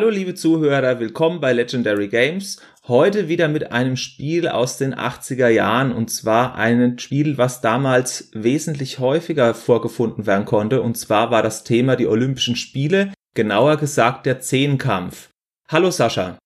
Hallo liebe Zuhörer, willkommen bei Legendary Games. Heute wieder mit einem Spiel aus den 80er Jahren und zwar ein Spiel, was damals wesentlich häufiger vorgefunden werden konnte und zwar war das Thema die Olympischen Spiele, genauer gesagt der Zehnkampf. Hallo Sascha.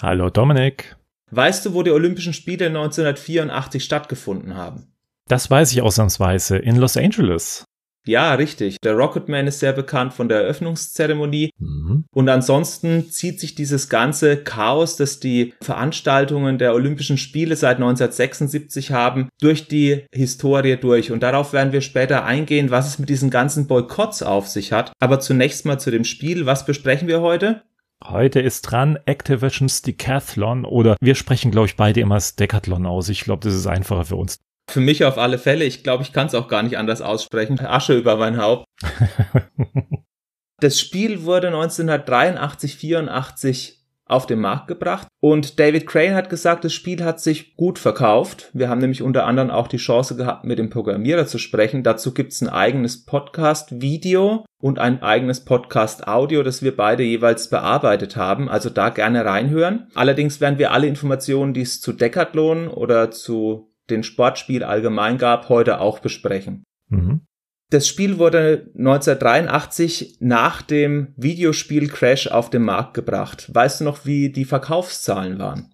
Hallo Dominik. Weißt du, wo die Olympischen Spiele 1984 stattgefunden haben? Das weiß ich ausnahmsweise in Los Angeles. Ja, richtig. Der Rocketman ist sehr bekannt von der Eröffnungszeremonie. Mhm. Und ansonsten zieht sich dieses ganze Chaos, das die Veranstaltungen der Olympischen Spiele seit 1976 haben, durch die Historie durch. Und darauf werden wir später eingehen, was es mit diesen ganzen Boykotts auf sich hat. Aber zunächst mal zu dem Spiel. Was besprechen wir heute? Heute ist dran Activision's Decathlon oder wir sprechen, glaube ich, beide immer das Decathlon aus. Ich glaube, das ist einfacher für uns. Für mich auf alle Fälle. Ich glaube, ich kann es auch gar nicht anders aussprechen. Asche über mein Haupt. das Spiel wurde 1983, 84 auf den Markt gebracht und David Crane hat gesagt, das Spiel hat sich gut verkauft. Wir haben nämlich unter anderem auch die Chance gehabt, mit dem Programmierer zu sprechen. Dazu gibt's ein eigenes Podcast-Video und ein eigenes Podcast-Audio, das wir beide jeweils bearbeitet haben. Also da gerne reinhören. Allerdings werden wir alle Informationen, die es zu Decathlon oder zu den Sportspiel allgemein gab, heute auch besprechen. Mhm. Das Spiel wurde 1983 nach dem Videospiel Crash auf den Markt gebracht. Weißt du noch, wie die Verkaufszahlen waren?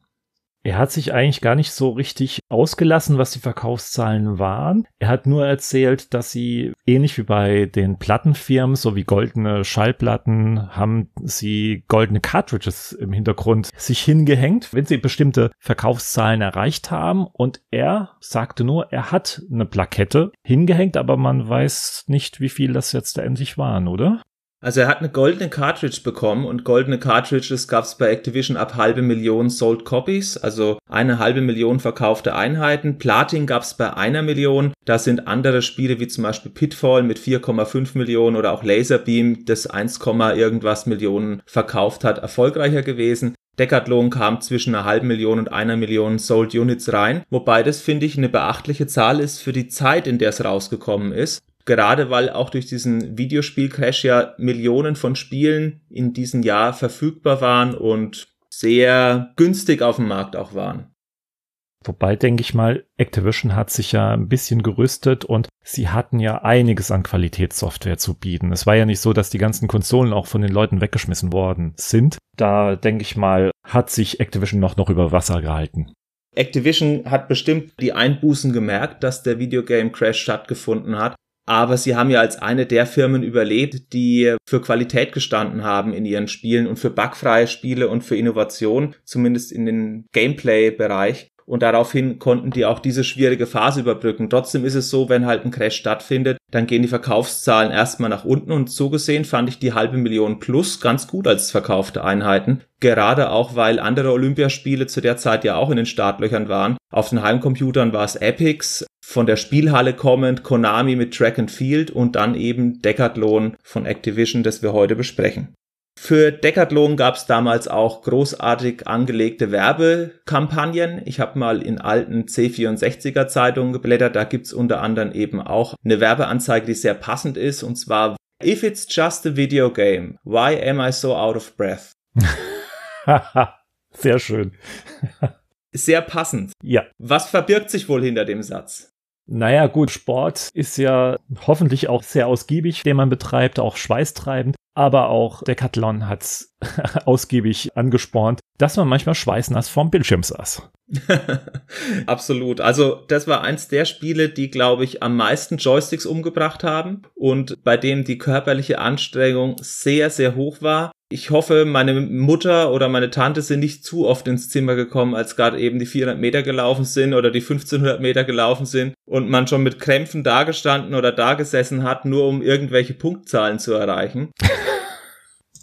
Er hat sich eigentlich gar nicht so richtig ausgelassen, was die Verkaufszahlen waren. Er hat nur erzählt, dass sie ähnlich wie bei den Plattenfirmen, so wie goldene Schallplatten, haben sie goldene Cartridges im Hintergrund sich hingehängt, wenn sie bestimmte Verkaufszahlen erreicht haben. Und er sagte nur, er hat eine Plakette hingehängt, aber man weiß nicht, wie viel das jetzt endlich waren, oder? Also er hat eine goldene Cartridge bekommen und goldene Cartridges gab es bei Activision ab halbe Million sold copies, also eine halbe Million verkaufte Einheiten. Platin gab es bei einer Million. Da sind andere Spiele wie zum Beispiel Pitfall mit 4,5 Millionen oder auch Laserbeam, das 1, irgendwas Millionen verkauft hat, erfolgreicher gewesen. Decathlon kam zwischen einer halben Million und einer Million Sold Units rein, wobei das finde ich eine beachtliche Zahl ist für die Zeit, in der es rausgekommen ist gerade weil auch durch diesen Videospiel-Crash ja Millionen von Spielen in diesem Jahr verfügbar waren und sehr günstig auf dem Markt auch waren. Wobei, denke ich mal, Activision hat sich ja ein bisschen gerüstet und sie hatten ja einiges an Qualitätssoftware zu bieten. Es war ja nicht so, dass die ganzen Konsolen auch von den Leuten weggeschmissen worden sind. Da, denke ich mal, hat sich Activision noch, noch über Wasser gehalten. Activision hat bestimmt die Einbußen gemerkt, dass der Videogame Crash stattgefunden hat aber sie haben ja als eine der Firmen überlebt, die für Qualität gestanden haben in ihren Spielen und für bugfreie Spiele und für Innovation, zumindest in den Gameplay-Bereich. Und daraufhin konnten die auch diese schwierige Phase überbrücken. Trotzdem ist es so, wenn halt ein Crash stattfindet, dann gehen die Verkaufszahlen erstmal nach unten und so gesehen fand ich die halbe Million plus ganz gut als verkaufte Einheiten. Gerade auch, weil andere Olympiaspiele zu der Zeit ja auch in den Startlöchern waren. Auf den Heimcomputern war es Epics, von der Spielhalle kommend Konami mit Track and Field und dann eben Decathlon von Activision, das wir heute besprechen. Für Decathlon gab es damals auch großartig angelegte Werbekampagnen. Ich habe mal in alten C64er Zeitungen geblättert. Da gibt's unter anderem eben auch eine Werbeanzeige, die sehr passend ist. Und zwar If it's just a video game, why am I so out of breath? sehr schön. sehr passend. Ja. Was verbirgt sich wohl hinter dem Satz? Naja, gut, Sport ist ja hoffentlich auch sehr ausgiebig, den man betreibt, auch schweißtreibend. Aber auch Decathlon hat's ausgiebig angespornt, dass man manchmal schweißnass vorm Bildschirm saß. Absolut. Also das war eins der Spiele, die, glaube ich, am meisten Joysticks umgebracht haben und bei dem die körperliche Anstrengung sehr, sehr hoch war. Ich hoffe, meine Mutter oder meine Tante sind nicht zu oft ins Zimmer gekommen, als gerade eben die 400 Meter gelaufen sind oder die 1500 Meter gelaufen sind und man schon mit Krämpfen dagestanden oder dagesessen hat, nur um irgendwelche Punktzahlen zu erreichen.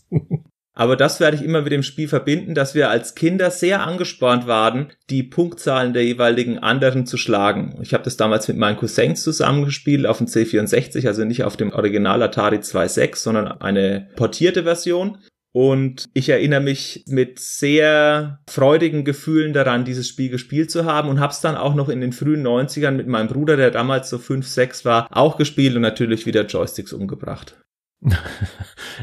Aber das werde ich immer mit dem Spiel verbinden, dass wir als Kinder sehr angespornt waren, die Punktzahlen der jeweiligen anderen zu schlagen. Ich habe das damals mit meinen Cousins zusammengespielt auf dem C64, also nicht auf dem Original Atari 2.6, sondern eine portierte Version. Und ich erinnere mich mit sehr freudigen Gefühlen daran, dieses Spiel gespielt zu haben und habe es dann auch noch in den frühen 90ern mit meinem Bruder, der damals so 5, 6 war, auch gespielt und natürlich wieder Joysticks umgebracht.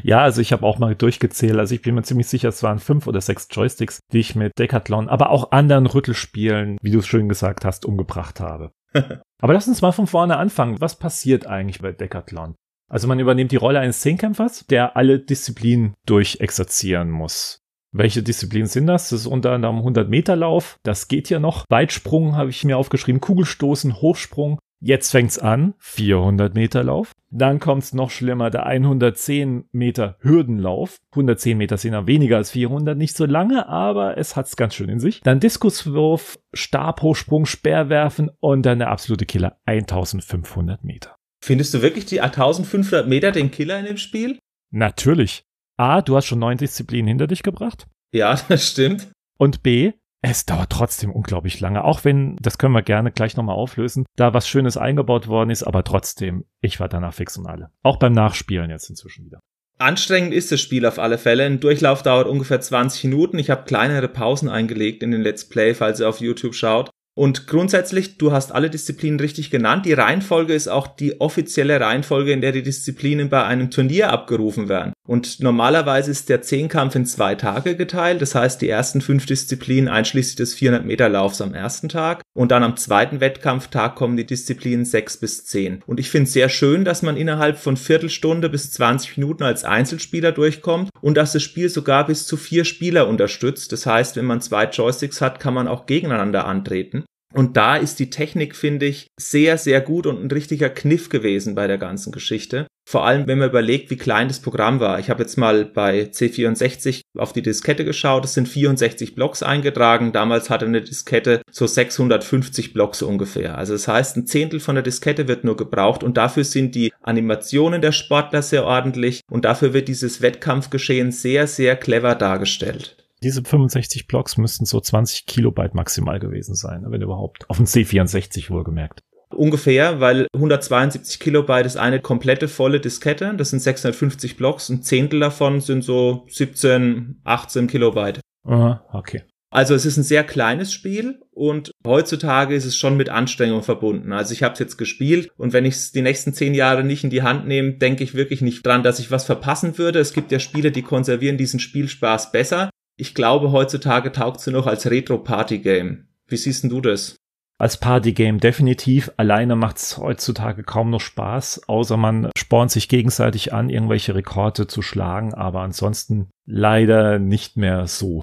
Ja, also ich habe auch mal durchgezählt. Also ich bin mir ziemlich sicher, es waren fünf oder sechs Joysticks, die ich mit Decathlon, aber auch anderen Rüttelspielen, wie du es schön gesagt hast, umgebracht habe. aber lass uns mal von vorne anfangen. Was passiert eigentlich bei Decathlon? Also man übernimmt die Rolle eines Zehnkämpfers, der alle Disziplinen durchexerzieren muss. Welche Disziplinen sind das? Das ist unter anderem 100 Meter Lauf. Das geht ja noch. Weitsprung habe ich mir aufgeschrieben. Kugelstoßen, Hochsprung. Jetzt fängt's an. 400 Meter Lauf. Dann kommt's noch schlimmer. Der 110 Meter Hürdenlauf. 110 Meter sind ja weniger als 400. Nicht so lange, aber es hat's ganz schön in sich. Dann Diskuswurf, Stabhochsprung, Speerwerfen und dann der absolute Killer. 1500 Meter. Findest du wirklich die 1500 Meter den Killer in dem Spiel? Natürlich. A, du hast schon neun Disziplinen hinter dich gebracht. Ja, das stimmt. Und B, es dauert trotzdem unglaublich lange, auch wenn, das können wir gerne gleich nochmal auflösen, da was Schönes eingebaut worden ist, aber trotzdem, ich war danach fix und alle. Auch beim Nachspielen jetzt inzwischen wieder. Anstrengend ist das Spiel auf alle Fälle. Ein Durchlauf dauert ungefähr 20 Minuten. Ich habe kleinere Pausen eingelegt in den Let's Play, falls ihr auf YouTube schaut. Und grundsätzlich, du hast alle Disziplinen richtig genannt. Die Reihenfolge ist auch die offizielle Reihenfolge, in der die Disziplinen bei einem Turnier abgerufen werden. Und normalerweise ist der Zehnkampf in zwei Tage geteilt. Das heißt, die ersten fünf Disziplinen einschließlich des 400 Meter Laufs am ersten Tag. Und dann am zweiten Wettkampftag kommen die Disziplinen sechs bis zehn. Und ich finde es sehr schön, dass man innerhalb von Viertelstunde bis 20 Minuten als Einzelspieler durchkommt und dass das Spiel sogar bis zu vier Spieler unterstützt. Das heißt, wenn man zwei Joysticks hat, kann man auch gegeneinander antreten. Und da ist die Technik, finde ich, sehr, sehr gut und ein richtiger Kniff gewesen bei der ganzen Geschichte. Vor allem, wenn man überlegt, wie klein das Programm war. Ich habe jetzt mal bei C64 auf die Diskette geschaut. Es sind 64 Blocks eingetragen. Damals hatte eine Diskette so 650 Blocks ungefähr. Also das heißt, ein Zehntel von der Diskette wird nur gebraucht und dafür sind die Animationen der Sportler sehr ordentlich und dafür wird dieses Wettkampfgeschehen sehr, sehr clever dargestellt. Diese 65 Blocks müssten so 20 Kilobyte maximal gewesen sein, wenn überhaupt. Auf dem C64 wohlgemerkt. Ungefähr, weil 172 Kilobyte ist eine komplette volle Diskette. Das sind 650 Blocks. Ein Zehntel davon sind so 17, 18 Kilobyte. Aha, okay. Also es ist ein sehr kleines Spiel und heutzutage ist es schon mit Anstrengung verbunden. Also ich habe es jetzt gespielt und wenn ich es die nächsten zehn Jahre nicht in die Hand nehme, denke ich wirklich nicht dran, dass ich was verpassen würde. Es gibt ja Spiele, die konservieren diesen Spielspaß besser ich glaube, heutzutage taugt sie noch als Retro-Party-Game. Wie siehst du das? Als Party-Game definitiv. Alleine macht es heutzutage kaum noch Spaß, außer man spornt sich gegenseitig an, irgendwelche Rekorde zu schlagen, aber ansonsten leider nicht mehr so.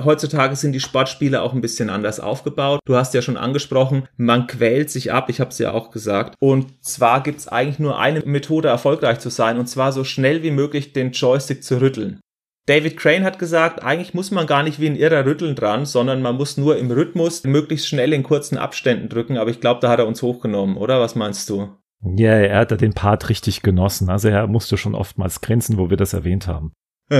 Heutzutage sind die Sportspiele auch ein bisschen anders aufgebaut. Du hast ja schon angesprochen, man quält sich ab, ich habe es ja auch gesagt. Und zwar gibt es eigentlich nur eine Methode, erfolgreich zu sein, und zwar so schnell wie möglich den Joystick zu rütteln. David Crane hat gesagt, eigentlich muss man gar nicht wie ein Irrer rütteln dran, sondern man muss nur im Rhythmus möglichst schnell in kurzen Abständen drücken. Aber ich glaube, da hat er uns hochgenommen, oder? Was meinst du? Ja, er hat den Part richtig genossen. Also er musste schon oftmals grinsen, wo wir das erwähnt haben.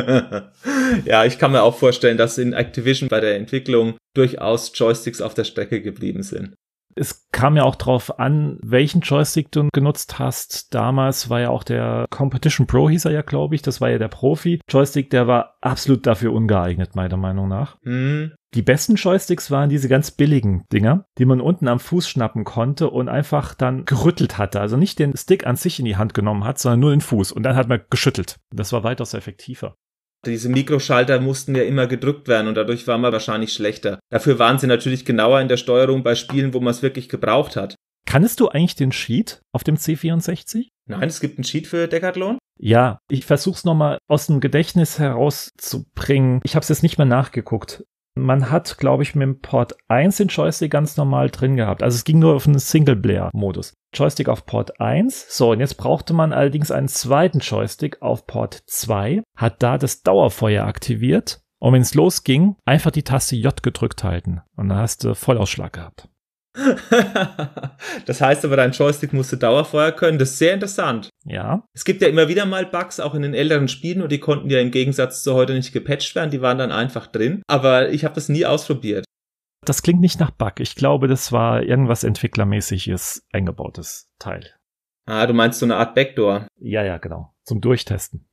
ja, ich kann mir auch vorstellen, dass in Activision bei der Entwicklung durchaus Joysticks auf der Strecke geblieben sind. Es kam ja auch drauf an, welchen Joystick du genutzt hast. Damals war ja auch der Competition Pro, hieß er ja, glaube ich. Das war ja der Profi-Joystick, der war absolut dafür ungeeignet, meiner Meinung nach. Mhm. Die besten Joysticks waren diese ganz billigen Dinger, die man unten am Fuß schnappen konnte und einfach dann gerüttelt hatte. Also nicht den Stick an sich in die Hand genommen hat, sondern nur den Fuß. Und dann hat man geschüttelt. Das war weitaus effektiver. Diese Mikroschalter mussten ja immer gedrückt werden und dadurch war man wahrscheinlich schlechter. Dafür waren sie natürlich genauer in der Steuerung bei Spielen, wo man es wirklich gebraucht hat. Kannst du eigentlich den Cheat auf dem C64? Nein, es gibt einen Cheat für Decathlon. Ja, ich versuch's nochmal aus dem Gedächtnis herauszubringen. Ich habe es jetzt nicht mehr nachgeguckt. Man hat, glaube ich, mit dem Port 1 den Joystick ganz normal drin gehabt. Also es ging nur auf einen Single-Player-Modus. Joystick auf Port 1. So, und jetzt brauchte man allerdings einen zweiten Joystick auf Port 2, hat da das Dauerfeuer aktiviert. Und wenn es losging, einfach die Taste J gedrückt halten. Und dann hast du Vollausschlag gehabt. das heißt aber, dein Joystick musste Dauerfeuer können. Das ist sehr interessant. Ja. Es gibt ja immer wieder mal Bugs, auch in den älteren Spielen, und die konnten ja im Gegensatz zu heute nicht gepatcht werden. Die waren dann einfach drin. Aber ich habe das nie ausprobiert. Das klingt nicht nach Bug. Ich glaube, das war irgendwas entwicklermäßiges eingebautes Teil. Ah, du meinst so eine Art Backdoor? Ja, ja, genau. Zum Durchtesten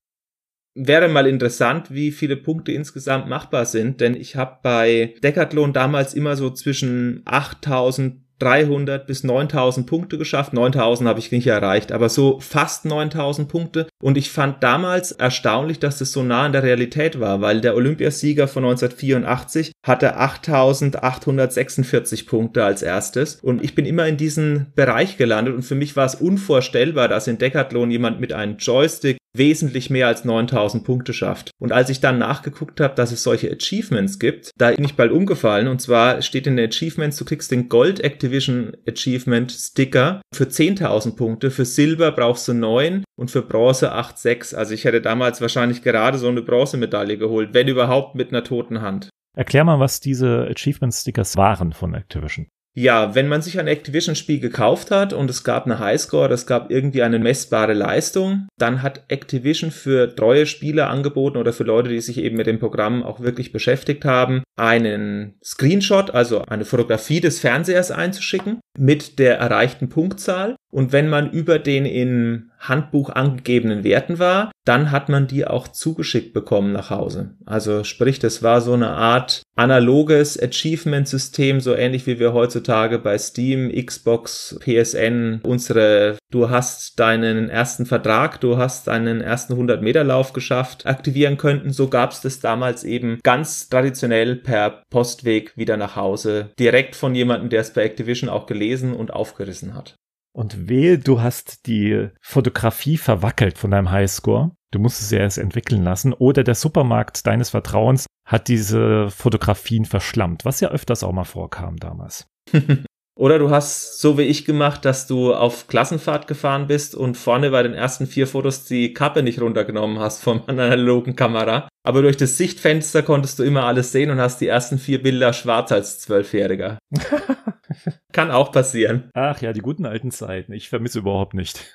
wäre mal interessant, wie viele Punkte insgesamt machbar sind, denn ich habe bei Decathlon damals immer so zwischen 8000 300 bis 9000 Punkte geschafft. 9000 habe ich nicht erreicht, aber so fast 9000 Punkte. Und ich fand damals erstaunlich, dass das so nah an der Realität war, weil der Olympiasieger von 1984 hatte 8846 Punkte als erstes. Und ich bin immer in diesen Bereich gelandet und für mich war es unvorstellbar, dass in Decathlon jemand mit einem Joystick wesentlich mehr als 9000 Punkte schafft. Und als ich dann nachgeguckt habe, dass es solche Achievements gibt, da bin ich bald umgefallen. Und zwar steht in den Achievements, du kriegst den Gold Activision Achievement Sticker für 10.000 Punkte. Für Silber brauchst du 9 und für Bronze 8,6. Also ich hätte damals wahrscheinlich gerade so eine Bronzemedaille geholt, wenn überhaupt mit einer toten Hand. Erklär mal, was diese Achievement Stickers waren von Activision. Ja, wenn man sich ein Activision-Spiel gekauft hat und es gab eine Highscore, es gab irgendwie eine messbare Leistung, dann hat Activision für treue Spieler angeboten oder für Leute, die sich eben mit dem Programm auch wirklich beschäftigt haben, einen Screenshot, also eine Fotografie des Fernsehers einzuschicken mit der erreichten Punktzahl. Und wenn man über den in Handbuch angegebenen Werten war, dann hat man die auch zugeschickt bekommen nach Hause. Also sprich, das war so eine Art analoges Achievement-System, so ähnlich wie wir heutzutage bei Steam, Xbox, PSN unsere, du hast deinen ersten Vertrag, du hast deinen ersten 100-Meter-Lauf geschafft, aktivieren könnten. So gab es das damals eben ganz traditionell per Postweg wieder nach Hause, direkt von jemandem, der es bei Activision auch gelesen und aufgerissen hat. Und wehe, du hast die Fotografie verwackelt von deinem Highscore. Du musst es ja erst entwickeln lassen. Oder der Supermarkt deines Vertrauens hat diese Fotografien verschlammt, was ja öfters auch mal vorkam damals. Oder du hast so wie ich gemacht, dass du auf Klassenfahrt gefahren bist und vorne bei den ersten vier Fotos die Kappe nicht runtergenommen hast von einer analogen Kamera. Aber durch das Sichtfenster konntest du immer alles sehen und hast die ersten vier Bilder schwarz als Zwölfjähriger. Kann auch passieren. Ach ja, die guten alten Zeiten. Ich vermisse überhaupt nicht.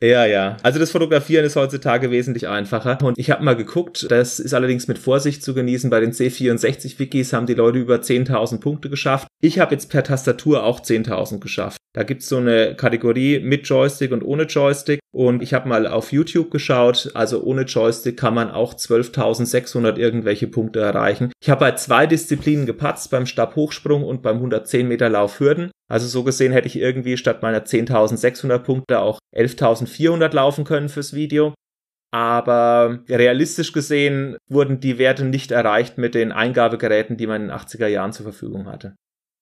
Ja, ja. Also das Fotografieren ist heutzutage wesentlich einfacher. Und ich habe mal geguckt, das ist allerdings mit Vorsicht zu genießen. Bei den C64-Wikis haben die Leute über 10.000 Punkte geschafft. Ich habe jetzt per Tastatur auch 10.000 geschafft. Da gibt's so eine Kategorie mit Joystick und ohne Joystick. Und ich habe mal auf YouTube geschaut. Also ohne Joystick kann man auch 12.600 irgendwelche Punkte erreichen. Ich habe bei zwei Disziplinen gepatzt, beim Stabhochsprung und beim 110 Meter Lauf Hürden. Also so gesehen hätte ich irgendwie statt meiner 10.600 Punkte auch 11.400 laufen können fürs Video. Aber realistisch gesehen wurden die Werte nicht erreicht mit den Eingabegeräten, die man in den 80er Jahren zur Verfügung hatte.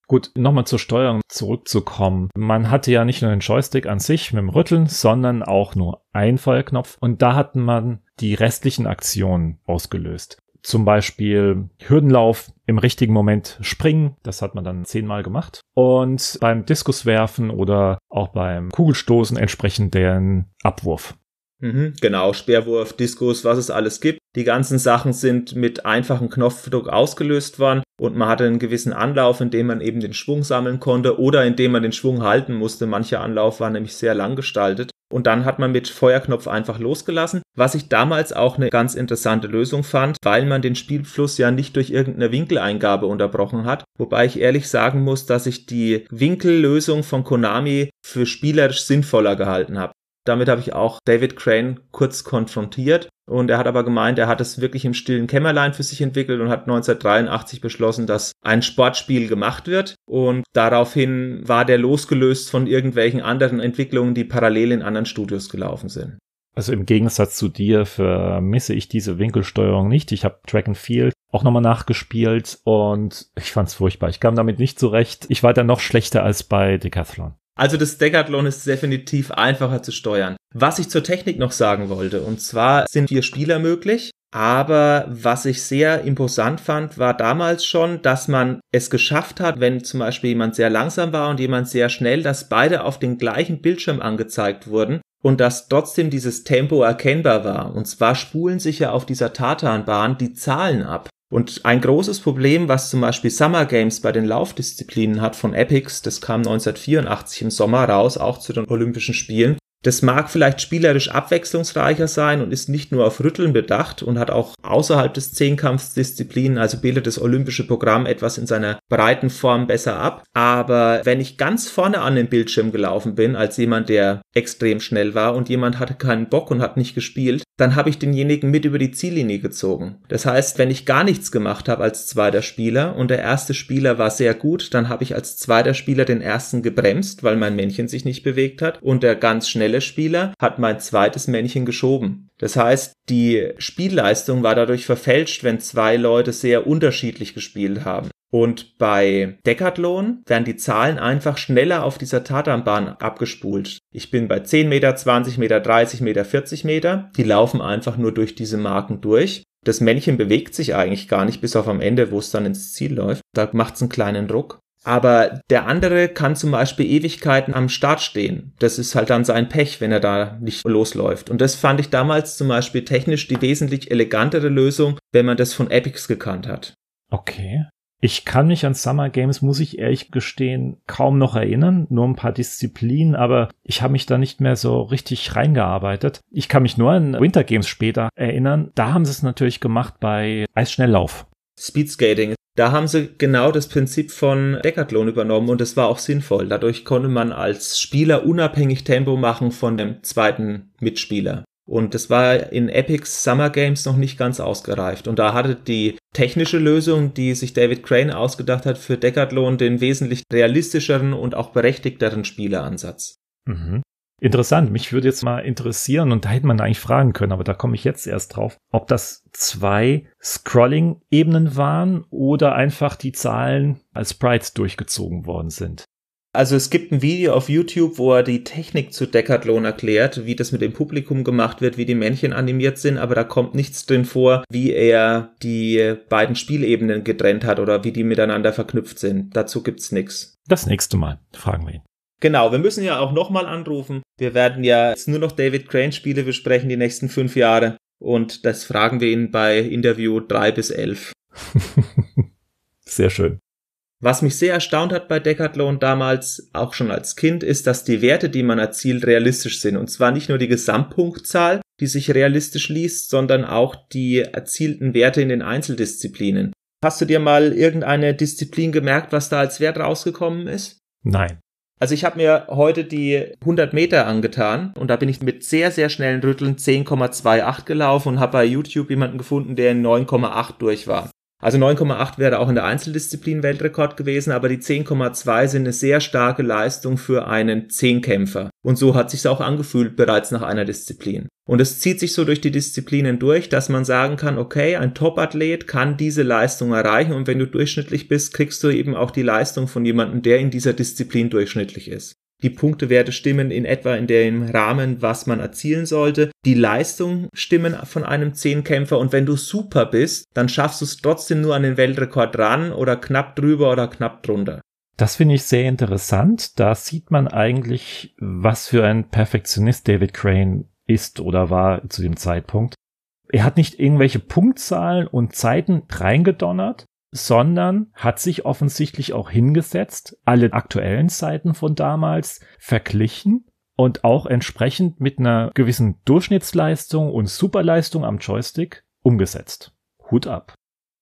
Gut, nochmal zur Steuerung zurückzukommen. Man hatte ja nicht nur den Joystick an sich mit dem Rütteln, sondern auch nur einen Feuerknopf und da hat man die restlichen Aktionen ausgelöst zum Beispiel Hürdenlauf im richtigen Moment springen. Das hat man dann zehnmal gemacht. Und beim Diskuswerfen oder auch beim Kugelstoßen entsprechend deren Abwurf. Mhm, genau, Speerwurf, Diskus, was es alles gibt. Die ganzen Sachen sind mit einfachem Knopfdruck ausgelöst worden und man hatte einen gewissen Anlauf, in dem man eben den Schwung sammeln konnte oder in dem man den Schwung halten musste. Mancher Anlauf war nämlich sehr lang gestaltet. Und dann hat man mit Feuerknopf einfach losgelassen, was ich damals auch eine ganz interessante Lösung fand, weil man den Spielfluss ja nicht durch irgendeine Winkeleingabe unterbrochen hat. Wobei ich ehrlich sagen muss, dass ich die Winkellösung von Konami für spielerisch sinnvoller gehalten habe. Damit habe ich auch David Crane kurz konfrontiert und er hat aber gemeint, er hat es wirklich im stillen Kämmerlein für sich entwickelt und hat 1983 beschlossen, dass ein Sportspiel gemacht wird und daraufhin war der losgelöst von irgendwelchen anderen Entwicklungen, die parallel in anderen Studios gelaufen sind. Also im Gegensatz zu dir vermisse ich diese Winkelsteuerung nicht. Ich habe Track and Field auch nochmal nachgespielt und ich fand es furchtbar. Ich kam damit nicht zurecht. Ich war dann noch schlechter als bei Decathlon. Also das Decathlon ist definitiv einfacher zu steuern. Was ich zur Technik noch sagen wollte, und zwar sind vier Spieler möglich. Aber was ich sehr imposant fand, war damals schon, dass man es geschafft hat, wenn zum Beispiel jemand sehr langsam war und jemand sehr schnell, dass beide auf den gleichen Bildschirm angezeigt wurden und dass trotzdem dieses Tempo erkennbar war. Und zwar spulen sich ja auf dieser Tatanbahn die Zahlen ab. Und ein großes Problem, was zum Beispiel Summer Games bei den Laufdisziplinen hat von Epics, das kam 1984 im Sommer raus, auch zu den Olympischen Spielen, Das mag vielleicht spielerisch abwechslungsreicher sein und ist nicht nur auf Rütteln bedacht und hat auch außerhalb des Zehnkampfs Disziplinen, also bildet das olympische Programm etwas in seiner breiten Form besser ab. Aber wenn ich ganz vorne an den Bildschirm gelaufen bin, als jemand, der extrem schnell war und jemand hatte keinen Bock und hat nicht gespielt, dann habe ich denjenigen mit über die Ziellinie gezogen. Das heißt, wenn ich gar nichts gemacht habe als zweiter Spieler und der erste Spieler war sehr gut, dann habe ich als zweiter Spieler den ersten gebremst, weil mein Männchen sich nicht bewegt hat und der ganz schnelle Spieler hat mein zweites Männchen geschoben. Das heißt, die Spielleistung war dadurch verfälscht, wenn zwei Leute sehr unterschiedlich gespielt haben. Und bei Decathlon werden die Zahlen einfach schneller auf dieser Tatanbahn abgespult. Ich bin bei 10 Meter, 20 Meter, 30 Meter, 40 Meter. Die laufen einfach nur durch diese Marken durch. Das Männchen bewegt sich eigentlich gar nicht bis auf am Ende, wo es dann ins Ziel läuft. Da macht es einen kleinen Druck. Aber der andere kann zum Beispiel Ewigkeiten am Start stehen. Das ist halt dann sein Pech, wenn er da nicht losläuft. Und das fand ich damals zum Beispiel technisch die wesentlich elegantere Lösung, wenn man das von Epics gekannt hat. Okay. Ich kann mich an Summer Games, muss ich ehrlich gestehen, kaum noch erinnern, nur ein paar Disziplinen, aber ich habe mich da nicht mehr so richtig reingearbeitet. Ich kann mich nur an Winter Games später erinnern. Da haben sie es natürlich gemacht bei Eisschnelllauf. Speedskating. Da haben sie genau das Prinzip von Decathlon übernommen und das war auch sinnvoll. Dadurch konnte man als Spieler unabhängig Tempo machen von dem zweiten Mitspieler. Und das war in Epics Summer Games noch nicht ganz ausgereift. Und da hatte die technische Lösung, die sich David Crane ausgedacht hat, für Decathlon den wesentlich realistischeren und auch berechtigteren Spieleransatz. Mhm. Interessant, mich würde jetzt mal interessieren, und da hätte man eigentlich fragen können, aber da komme ich jetzt erst drauf, ob das zwei Scrolling-Ebenen waren oder einfach die Zahlen als Sprites durchgezogen worden sind. Also es gibt ein Video auf YouTube, wo er die Technik zu Decathlon erklärt, wie das mit dem Publikum gemacht wird, wie die Männchen animiert sind, aber da kommt nichts drin vor, wie er die beiden Spielebenen getrennt hat oder wie die miteinander verknüpft sind. Dazu gibt's nichts. Das nächste Mal fragen wir ihn. Genau, wir müssen ja auch nochmal anrufen. Wir werden ja jetzt nur noch David Crane Spiele besprechen die nächsten fünf Jahre. Und das fragen wir ihn bei Interview drei bis elf. Sehr schön. Was mich sehr erstaunt hat bei Decathlon damals, auch schon als Kind, ist, dass die Werte, die man erzielt, realistisch sind. Und zwar nicht nur die Gesamtpunktzahl, die sich realistisch liest, sondern auch die erzielten Werte in den Einzeldisziplinen. Hast du dir mal irgendeine Disziplin gemerkt, was da als Wert rausgekommen ist? Nein. Also ich habe mir heute die 100 Meter angetan und da bin ich mit sehr, sehr schnellen Rütteln 10,28 gelaufen und habe bei YouTube jemanden gefunden, der in 9,8 durch war. Also 9,8 wäre auch in der Einzeldisziplin Weltrekord gewesen, aber die 10,2 sind eine sehr starke Leistung für einen Zehnkämpfer. Und so hat sich's auch angefühlt bereits nach einer Disziplin. Und es zieht sich so durch die Disziplinen durch, dass man sagen kann, okay, ein Topathlet kann diese Leistung erreichen und wenn du durchschnittlich bist, kriegst du eben auch die Leistung von jemandem, der in dieser Disziplin durchschnittlich ist. Die Punktewerte stimmen in etwa in dem Rahmen, was man erzielen sollte. Die Leistung stimmen von einem Zehnkämpfer und wenn du super bist, dann schaffst du es trotzdem nur an den Weltrekord ran oder knapp drüber oder knapp drunter. Das finde ich sehr interessant. Da sieht man eigentlich, was für ein Perfektionist David Crane ist oder war zu dem Zeitpunkt. Er hat nicht irgendwelche Punktzahlen und Zeiten reingedonnert, sondern hat sich offensichtlich auch hingesetzt, alle aktuellen Zeiten von damals verglichen und auch entsprechend mit einer gewissen Durchschnittsleistung und Superleistung am Joystick umgesetzt. Hut ab.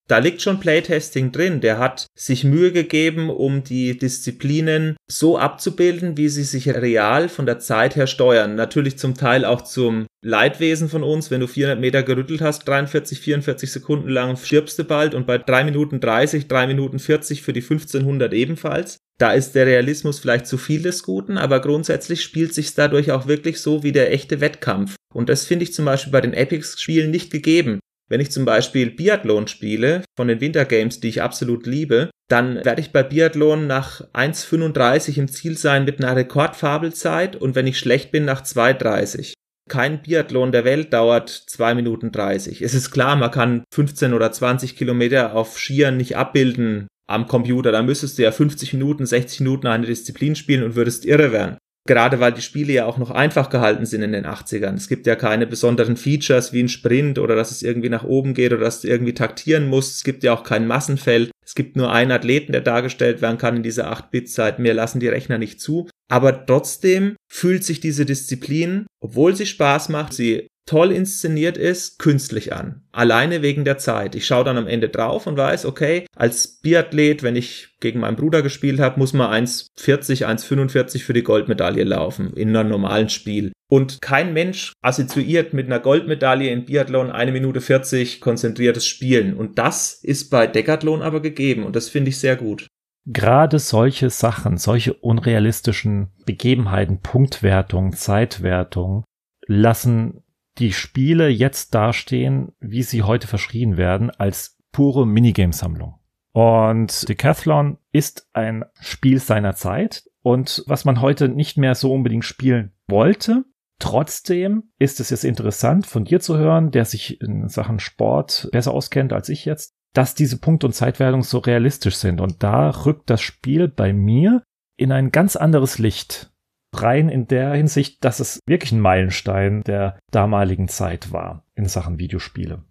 Da liegt schon Playtesting drin. Der hat sich Mühe gegeben, um die Disziplinen so abzubilden, wie sie sich real von der Zeit her steuern. Natürlich zum Teil auch zum Leidwesen von uns. Wenn du 400 Meter gerüttelt hast, 43, 44 Sekunden lang stirbst du bald und bei 3 Minuten 30, 3 Minuten 40 für die 1500 ebenfalls. Da ist der Realismus vielleicht zu viel des Guten, aber grundsätzlich spielt sich dadurch auch wirklich so wie der echte Wettkampf. Und das finde ich zum Beispiel bei den Epics-Spielen nicht gegeben. Wenn ich zum Beispiel Biathlon spiele, von den Winter Games, die ich absolut liebe, dann werde ich bei Biathlon nach 1,35 im Ziel sein mit einer Rekordfabelzeit und wenn ich schlecht bin, nach 2,30. Kein Biathlon der Welt dauert 2 Minuten 30. Es ist klar, man kann 15 oder 20 Kilometer auf Skiern nicht abbilden am Computer. Da müsstest du ja 50 Minuten, 60 Minuten eine Disziplin spielen und würdest irre werden. Gerade weil die Spiele ja auch noch einfach gehalten sind in den 80ern. Es gibt ja keine besonderen Features wie ein Sprint oder dass es irgendwie nach oben geht oder dass du irgendwie taktieren musst. Es gibt ja auch kein Massenfeld. Es gibt nur einen Athleten, der dargestellt werden kann in dieser 8-Bit-Zeit. Mehr lassen die Rechner nicht zu. Aber trotzdem fühlt sich diese Disziplin, obwohl sie Spaß macht, sie toll inszeniert ist, künstlich an. Alleine wegen der Zeit. Ich schaue dann am Ende drauf und weiß, okay, als Biathlet, wenn ich gegen meinen Bruder gespielt habe, muss man 1,40, 1,45 für die Goldmedaille laufen in einem normalen Spiel. Und kein Mensch assoziiert mit einer Goldmedaille in Biathlon eine Minute 40 konzentriertes Spielen. Und das ist bei Decathlon aber gegeben und das finde ich sehr gut. Gerade solche Sachen, solche unrealistischen Begebenheiten, Punktwertung, Zeitwertung, lassen die Spiele jetzt dastehen, wie sie heute verschrien werden, als pure Minigame-Sammlung. Und Decathlon ist ein Spiel seiner Zeit und was man heute nicht mehr so unbedingt spielen wollte. Trotzdem ist es jetzt interessant von dir zu hören, der sich in Sachen Sport besser auskennt als ich jetzt, dass diese Punkt- und Zeitwertung so realistisch sind. Und da rückt das Spiel bei mir in ein ganz anderes Licht rein in der Hinsicht, dass es wirklich ein Meilenstein der damaligen Zeit war in Sachen Videospiele.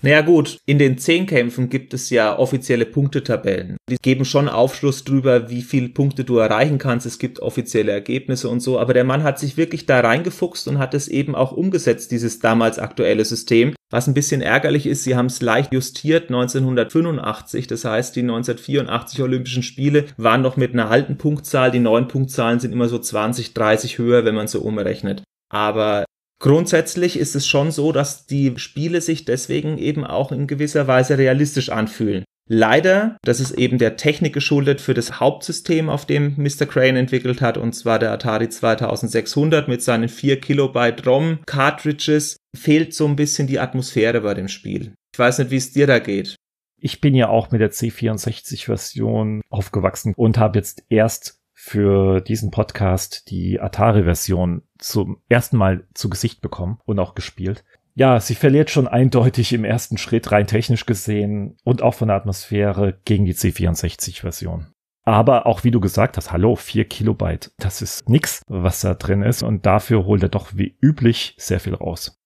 Naja gut, in den Zehnkämpfen gibt es ja offizielle Punktetabellen. Die geben schon Aufschluss drüber, wie viel Punkte du erreichen kannst. Es gibt offizielle Ergebnisse und so. Aber der Mann hat sich wirklich da reingefuchst und hat es eben auch umgesetzt, dieses damals aktuelle System. Was ein bisschen ärgerlich ist, sie haben es leicht justiert 1985. Das heißt, die 1984 Olympischen Spiele waren noch mit einer alten Punktzahl. Die neuen Punktzahlen sind immer so 20, 30 höher, wenn man so umrechnet. Aber Grundsätzlich ist es schon so, dass die Spiele sich deswegen eben auch in gewisser Weise realistisch anfühlen. Leider, das ist eben der Technik geschuldet für das Hauptsystem, auf dem Mr. Crane entwickelt hat, und zwar der Atari 2600 mit seinen 4 Kilobyte ROM Cartridges, fehlt so ein bisschen die Atmosphäre bei dem Spiel. Ich weiß nicht, wie es dir da geht. Ich bin ja auch mit der C64-Version aufgewachsen und habe jetzt erst für diesen Podcast die Atari-Version zum ersten Mal zu Gesicht bekommen und auch gespielt. Ja, sie verliert schon eindeutig im ersten Schritt rein technisch gesehen und auch von der Atmosphäre gegen die C64-Version. Aber auch wie du gesagt hast, hallo, 4 Kilobyte, das ist nix, was da drin ist und dafür holt er doch wie üblich sehr viel raus.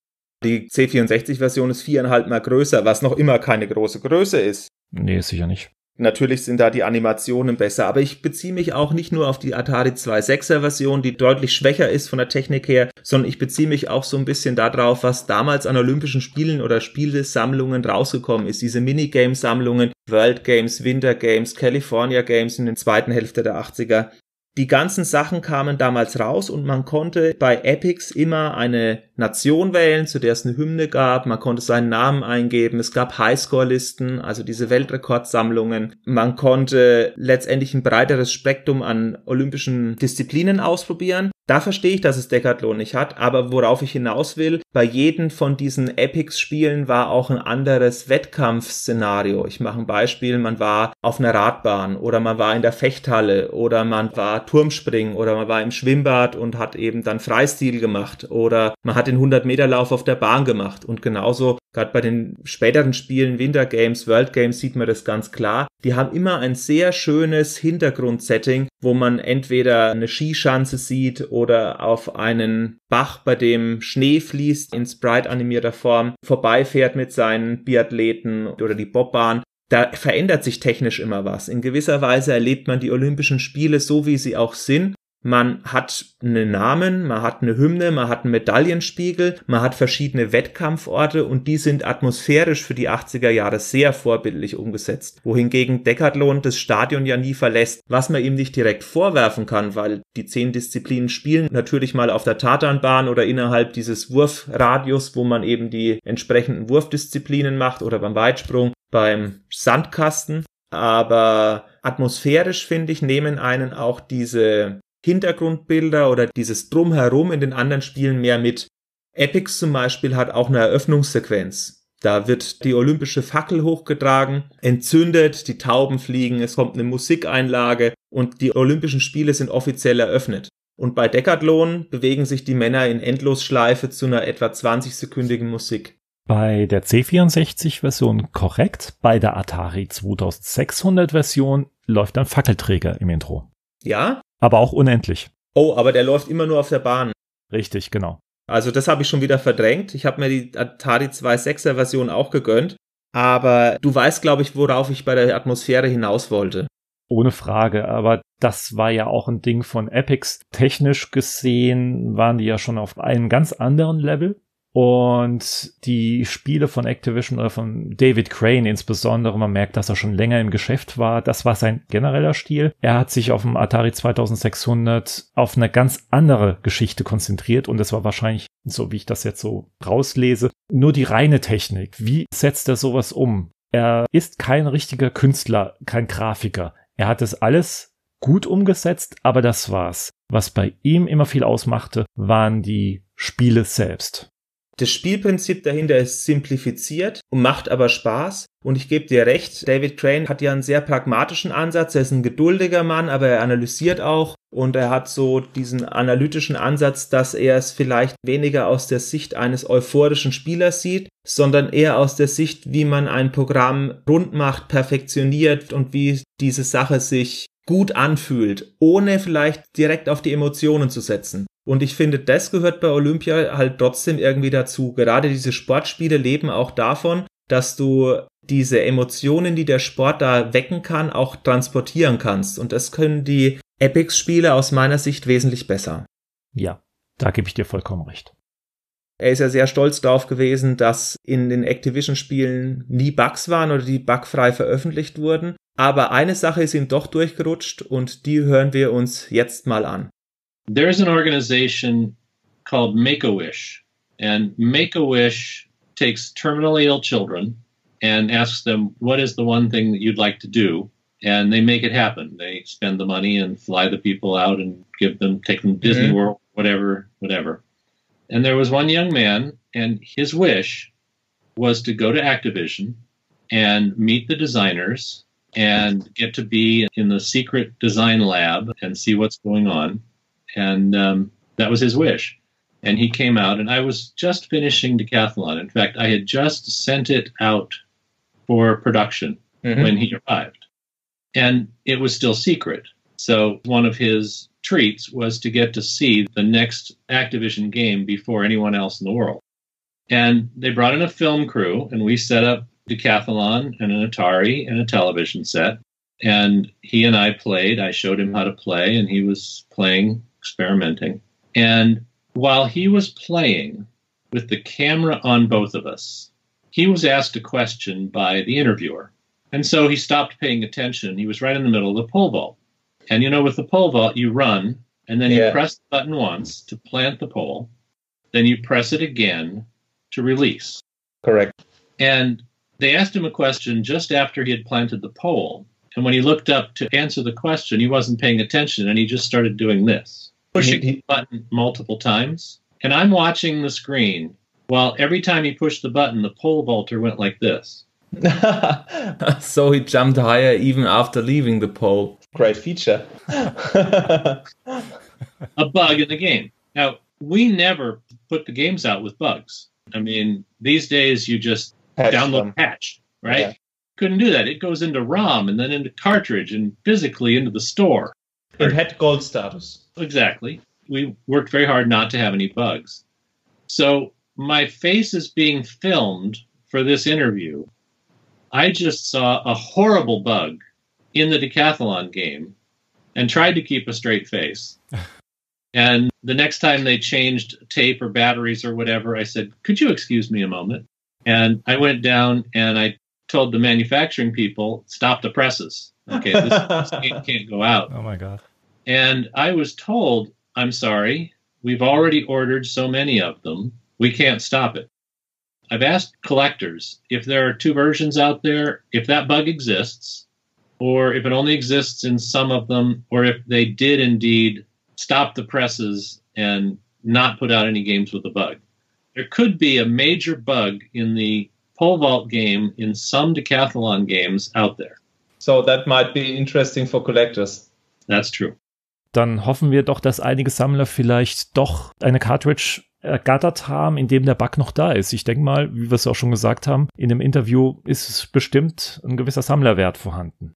Die C64-Version ist viereinhalb mal größer, was noch immer keine große Größe ist. Nee, sicher nicht. Natürlich sind da die Animationen besser, aber ich beziehe mich auch nicht nur auf die Atari 2.6er Version, die deutlich schwächer ist von der Technik her, sondern ich beziehe mich auch so ein bisschen darauf, was damals an Olympischen Spielen oder Spielesammlungen rausgekommen ist. Diese Minigame-Sammlungen, World Games, Winter Games, California Games in der zweiten Hälfte der 80er. Die ganzen Sachen kamen damals raus und man konnte bei Epics immer eine Nation wählen, zu der es eine Hymne gab. Man konnte seinen Namen eingeben. Es gab Highscore-Listen, also diese Weltrekordsammlungen. Man konnte letztendlich ein breiteres Spektrum an olympischen Disziplinen ausprobieren. Da verstehe ich, dass es Decathlon nicht hat, aber worauf ich hinaus will, bei jedem von diesen Epics-Spielen war auch ein anderes Wettkampfszenario. Ich mache ein Beispiel, man war auf einer Radbahn oder man war in der Fechthalle oder man war Turmspringen oder man war im Schwimmbad und hat eben dann Freistil gemacht oder man hat den 100-Meter-Lauf auf der Bahn gemacht und genauso Gerade bei den späteren Spielen, Winter Games, World Games, sieht man das ganz klar. Die haben immer ein sehr schönes Hintergrundsetting, wo man entweder eine Skischanze sieht oder auf einen Bach, bei dem Schnee fließt, in Sprite animierter Form, vorbeifährt mit seinen Biathleten oder die Bobbahn. Da verändert sich technisch immer was. In gewisser Weise erlebt man die Olympischen Spiele so, wie sie auch sind man hat einen Namen, man hat eine Hymne, man hat einen Medaillenspiegel, man hat verschiedene Wettkampforte und die sind atmosphärisch für die 80er Jahre sehr vorbildlich umgesetzt. Wohingegen Decathlon das Stadion ja nie verlässt, was man ihm nicht direkt vorwerfen kann, weil die zehn Disziplinen spielen natürlich mal auf der Tatanbahn oder innerhalb dieses Wurfradius, wo man eben die entsprechenden Wurfdisziplinen macht oder beim Weitsprung, beim Sandkasten. Aber atmosphärisch finde ich, nehmen einen auch diese Hintergrundbilder oder dieses Drumherum in den anderen Spielen mehr mit. Epics zum Beispiel hat auch eine Eröffnungssequenz. Da wird die olympische Fackel hochgetragen, entzündet, die Tauben fliegen, es kommt eine Musikeinlage und die Olympischen Spiele sind offiziell eröffnet. Und bei Decathlon bewegen sich die Männer in Endlosschleife zu einer etwa 20-sekündigen Musik. Bei der C64-Version korrekt, bei der Atari 2600-Version läuft ein Fackelträger im Intro. Ja, aber auch unendlich. Oh, aber der läuft immer nur auf der Bahn. Richtig, genau. Also das habe ich schon wieder verdrängt. Ich habe mir die Atari 2.6er Version auch gegönnt. Aber du weißt, glaube ich, worauf ich bei der Atmosphäre hinaus wollte. ohne Frage. Aber das war ja auch ein Ding von Epics. Technisch gesehen waren die ja schon auf einem ganz anderen Level. Und die Spiele von Activision oder von David Crane insbesondere, man merkt, dass er schon länger im Geschäft war. Das war sein genereller Stil. Er hat sich auf dem Atari 2600 auf eine ganz andere Geschichte konzentriert und es war wahrscheinlich, so wie ich das jetzt so rauslese, nur die reine Technik. Wie setzt er sowas um? Er ist kein richtiger Künstler, kein Grafiker. Er hat es alles gut umgesetzt, aber das war's. Was bei ihm immer viel ausmachte, waren die Spiele selbst. Das Spielprinzip dahinter ist simplifiziert und macht aber Spaß. Und ich gebe dir recht, David Crane hat ja einen sehr pragmatischen Ansatz. Er ist ein geduldiger Mann, aber er analysiert auch. Und er hat so diesen analytischen Ansatz, dass er es vielleicht weniger aus der Sicht eines euphorischen Spielers sieht, sondern eher aus der Sicht, wie man ein Programm rund macht, perfektioniert und wie diese Sache sich gut anfühlt, ohne vielleicht direkt auf die Emotionen zu setzen. Und ich finde, das gehört bei Olympia halt trotzdem irgendwie dazu. Gerade diese Sportspiele leben auch davon, dass du diese Emotionen, die der Sport da wecken kann, auch transportieren kannst. Und das können die Epics-Spiele aus meiner Sicht wesentlich besser. Ja, da gebe ich dir vollkommen recht. Er ist ja sehr stolz darauf gewesen, dass in den Activision-Spielen nie Bugs waren oder die bugfrei veröffentlicht wurden. Aber eine Sache ist ihm doch durchgerutscht und die hören wir uns jetzt mal an. There's an organization called Make a Wish, and Make a Wish takes terminally ill children and asks them, What is the one thing that you'd like to do? And they make it happen. They spend the money and fly the people out and give them, take them to Disney mm-hmm. World, whatever, whatever. And there was one young man, and his wish was to go to Activision and meet the designers and get to be in the secret design lab and see what's going on and um, that was his wish. And he came out, and I was just finishing Decathlon. In fact, I had just sent it out for production mm-hmm. when he arrived, and it was still secret. So one of his treats was to get to see the next Activision game before anyone else in the world. And they brought in a film crew, and we set up Decathlon and an Atari and a television set. And he and I played. I showed him how to play, and he was playing experimenting. And while he was playing with the camera on both of us, he was asked a question by the interviewer. And so he stopped paying attention. He was right in the middle of the pole vault. And you know, with the pole vault, you run and then yeah. you press the button once to plant the pole, then you press it again to release. Correct. And they asked him a question just after he had planted the pole. And when he looked up to answer the question, he wasn't paying attention and he just started doing this pushing the button multiple times. And I'm watching the screen while every time he pushed the button, the pole vaulter went like this. so he jumped higher even after leaving the pole. Great feature. a bug in the game. Now, we never put the games out with bugs. I mean, these days you just patch download them. patch, right? Yeah. Couldn't do that. It goes into ROM and then into cartridge and physically into the store. It had gold status. Exactly. We worked very hard not to have any bugs. So my face is being filmed for this interview. I just saw a horrible bug in the decathlon game and tried to keep a straight face. and the next time they changed tape or batteries or whatever, I said, Could you excuse me a moment? And I went down and I told the manufacturing people, Stop the presses. Okay, this, this can't go out. Oh my God. And I was told, I'm sorry, we've already ordered so many of them, we can't stop it. I've asked collectors if there are two versions out there, if that bug exists, or if it only exists in some of them, or if they did indeed stop the presses and not put out any games with the bug. There could be a major bug in the pole vault game in some decathlon games out there. So that might be interesting for collectors. That's true. dann hoffen wir doch, dass einige Sammler vielleicht doch eine Cartridge ergattert haben, in dem der Bug noch da ist. Ich denke mal, wie wir es auch schon gesagt haben, in dem Interview ist bestimmt ein gewisser Sammlerwert vorhanden.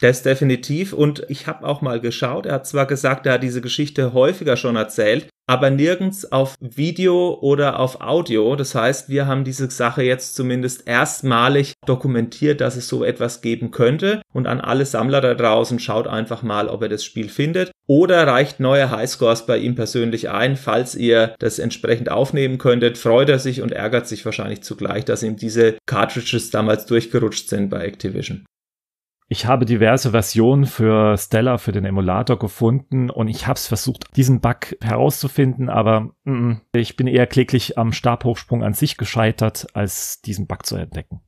Das definitiv. Und ich habe auch mal geschaut. Er hat zwar gesagt, er hat diese Geschichte häufiger schon erzählt, aber nirgends auf Video oder auf Audio. Das heißt, wir haben diese Sache jetzt zumindest erstmalig dokumentiert, dass es so etwas geben könnte. Und an alle Sammler da draußen schaut einfach mal, ob ihr das Spiel findet. Oder reicht neue Highscores bei ihm persönlich ein. Falls ihr das entsprechend aufnehmen könntet, freut er sich und ärgert sich wahrscheinlich zugleich, dass ihm diese Cartridges damals durchgerutscht sind bei Activision. Ich habe diverse Versionen für Stella, für den Emulator gefunden und ich habe es versucht, diesen Bug herauszufinden, aber mm, ich bin eher kläglich am Stabhochsprung an sich gescheitert, als diesen Bug zu entdecken.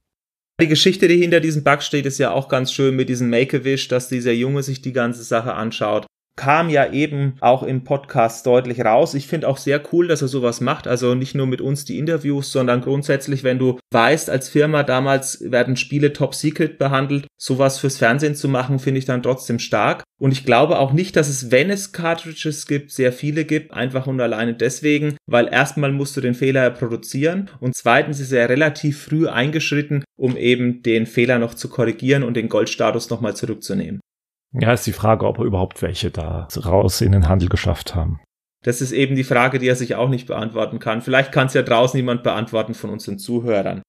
Die Geschichte, die hinter diesem Bug steht, ist ja auch ganz schön mit diesem Make-A-Wish, dass dieser Junge sich die ganze Sache anschaut kam ja eben auch im Podcast deutlich raus. Ich finde auch sehr cool, dass er sowas macht. Also nicht nur mit uns die Interviews, sondern grundsätzlich, wenn du weißt, als Firma damals werden Spiele top secret behandelt, sowas fürs Fernsehen zu machen, finde ich dann trotzdem stark. Und ich glaube auch nicht, dass es, wenn es Cartridges gibt, sehr viele gibt, einfach und alleine deswegen, weil erstmal musst du den Fehler produzieren und zweitens ist er relativ früh eingeschritten, um eben den Fehler noch zu korrigieren und den Goldstatus nochmal zurückzunehmen. Ja, ist die Frage, ob er überhaupt welche da raus in den Handel geschafft haben. Das ist eben die Frage, die er sich auch nicht beantworten kann. Vielleicht kann es ja draußen niemand beantworten von unseren Zuhörern.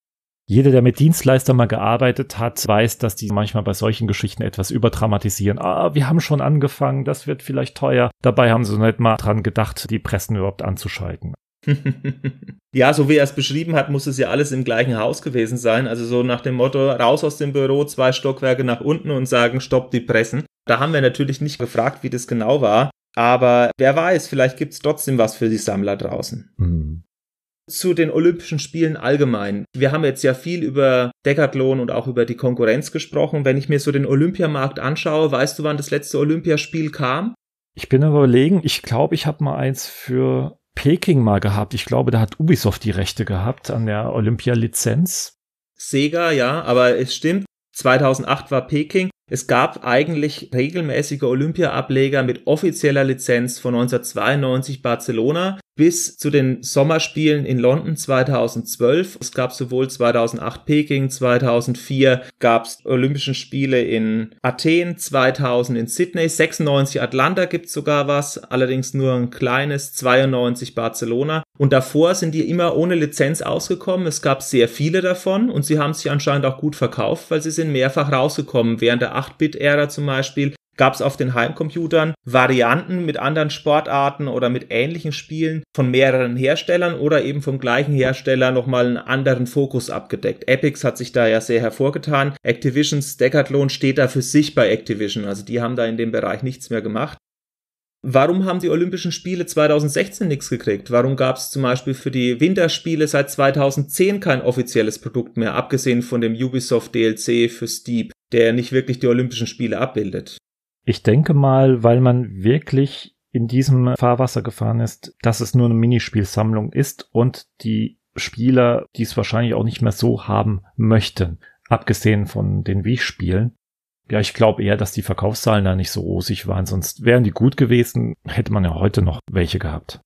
Jeder, der mit Dienstleistern mal gearbeitet hat, weiß, dass die manchmal bei solchen Geschichten etwas überdramatisieren. Ah, wir haben schon angefangen, das wird vielleicht teuer. Dabei haben sie nicht mal dran gedacht, die Pressen überhaupt anzuschalten. ja, so wie er es beschrieben hat, muss es ja alles im gleichen Haus gewesen sein. Also so nach dem Motto, raus aus dem Büro, zwei Stockwerke nach unten und sagen, stopp die Pressen. Da haben wir natürlich nicht gefragt, wie das genau war. Aber wer weiß, vielleicht gibt es trotzdem was für die Sammler draußen. Mhm. Zu den Olympischen Spielen allgemein. Wir haben jetzt ja viel über Decathlon und auch über die Konkurrenz gesprochen. Wenn ich mir so den Olympiamarkt anschaue, weißt du, wann das letzte Olympiaspiel kam? Ich bin überlegen, ich glaube, ich habe mal eins für Peking mal gehabt. Ich glaube, da hat Ubisoft die Rechte gehabt an der Olympia-Lizenz. Sega, ja, aber es stimmt. 2008 war Peking. Es gab eigentlich regelmäßige Olympia-Ableger mit offizieller Lizenz von 1992 Barcelona bis zu den Sommerspielen in London 2012. Es gab sowohl 2008 Peking, 2004 gab es Olympischen Spiele in Athen, 2000 in Sydney, 96 Atlanta gibt's sogar was, allerdings nur ein kleines, 92 Barcelona. Und davor sind die immer ohne Lizenz ausgekommen. Es gab sehr viele davon und sie haben sich anscheinend auch gut verkauft, weil sie sind mehrfach rausgekommen. Während der 8-Bit-Ära zum Beispiel gab es auf den Heimcomputern Varianten mit anderen Sportarten oder mit ähnlichen Spielen von mehreren Herstellern oder eben vom gleichen Hersteller nochmal einen anderen Fokus abgedeckt. Epix hat sich da ja sehr hervorgetan. Activisions Decathlon steht da für sich bei Activision, also die haben da in dem Bereich nichts mehr gemacht. Warum haben die Olympischen Spiele 2016 nichts gekriegt? Warum gab es zum Beispiel für die Winterspiele seit 2010 kein offizielles Produkt mehr, abgesehen von dem Ubisoft DLC für Steep, der nicht wirklich die Olympischen Spiele abbildet? Ich denke mal, weil man wirklich in diesem Fahrwasser gefahren ist, dass es nur eine Minispielsammlung ist und die Spieler dies wahrscheinlich auch nicht mehr so haben möchten, abgesehen von den Wii-Spielen. Ja, ich glaube eher, dass die Verkaufszahlen da nicht so rosig waren, sonst wären die gut gewesen, hätte man ja heute noch welche gehabt.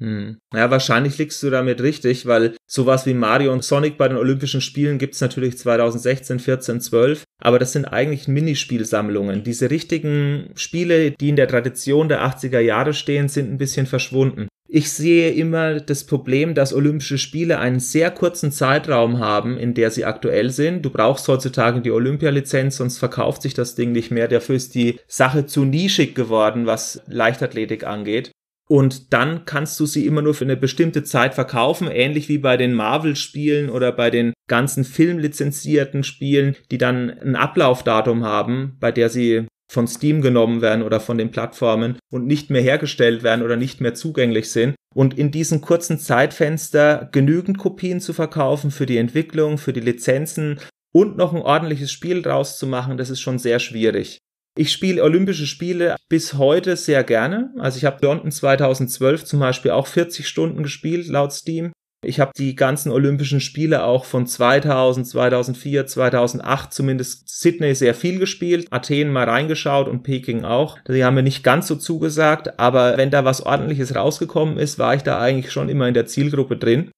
Hm. Ja, wahrscheinlich liegst du damit richtig, weil sowas wie Mario und Sonic bei den Olympischen Spielen gibt's natürlich 2016, 14, 12, aber das sind eigentlich Minispielsammlungen. Diese richtigen Spiele, die in der Tradition der 80er Jahre stehen, sind ein bisschen verschwunden. Ich sehe immer das Problem, dass Olympische Spiele einen sehr kurzen Zeitraum haben, in der sie aktuell sind. Du brauchst heutzutage die Olympializenz, sonst verkauft sich das Ding nicht mehr. Dafür ist die Sache zu nischig geworden, was Leichtathletik angeht. Und dann kannst du sie immer nur für eine bestimmte Zeit verkaufen, ähnlich wie bei den Marvel-Spielen oder bei den ganzen filmlizenzierten Spielen, die dann ein Ablaufdatum haben, bei der sie von Steam genommen werden oder von den Plattformen und nicht mehr hergestellt werden oder nicht mehr zugänglich sind. Und in diesem kurzen Zeitfenster genügend Kopien zu verkaufen für die Entwicklung, für die Lizenzen und noch ein ordentliches Spiel draus zu machen, das ist schon sehr schwierig. Ich spiele Olympische Spiele bis heute sehr gerne. Also ich habe London 2012 zum Beispiel auch 40 Stunden gespielt laut Steam. Ich habe die ganzen Olympischen Spiele auch von 2000, 2004, 2008, zumindest Sydney sehr viel gespielt, Athen mal reingeschaut und Peking auch. Die haben mir nicht ganz so zugesagt, aber wenn da was ordentliches rausgekommen ist, war ich da eigentlich schon immer in der Zielgruppe drin.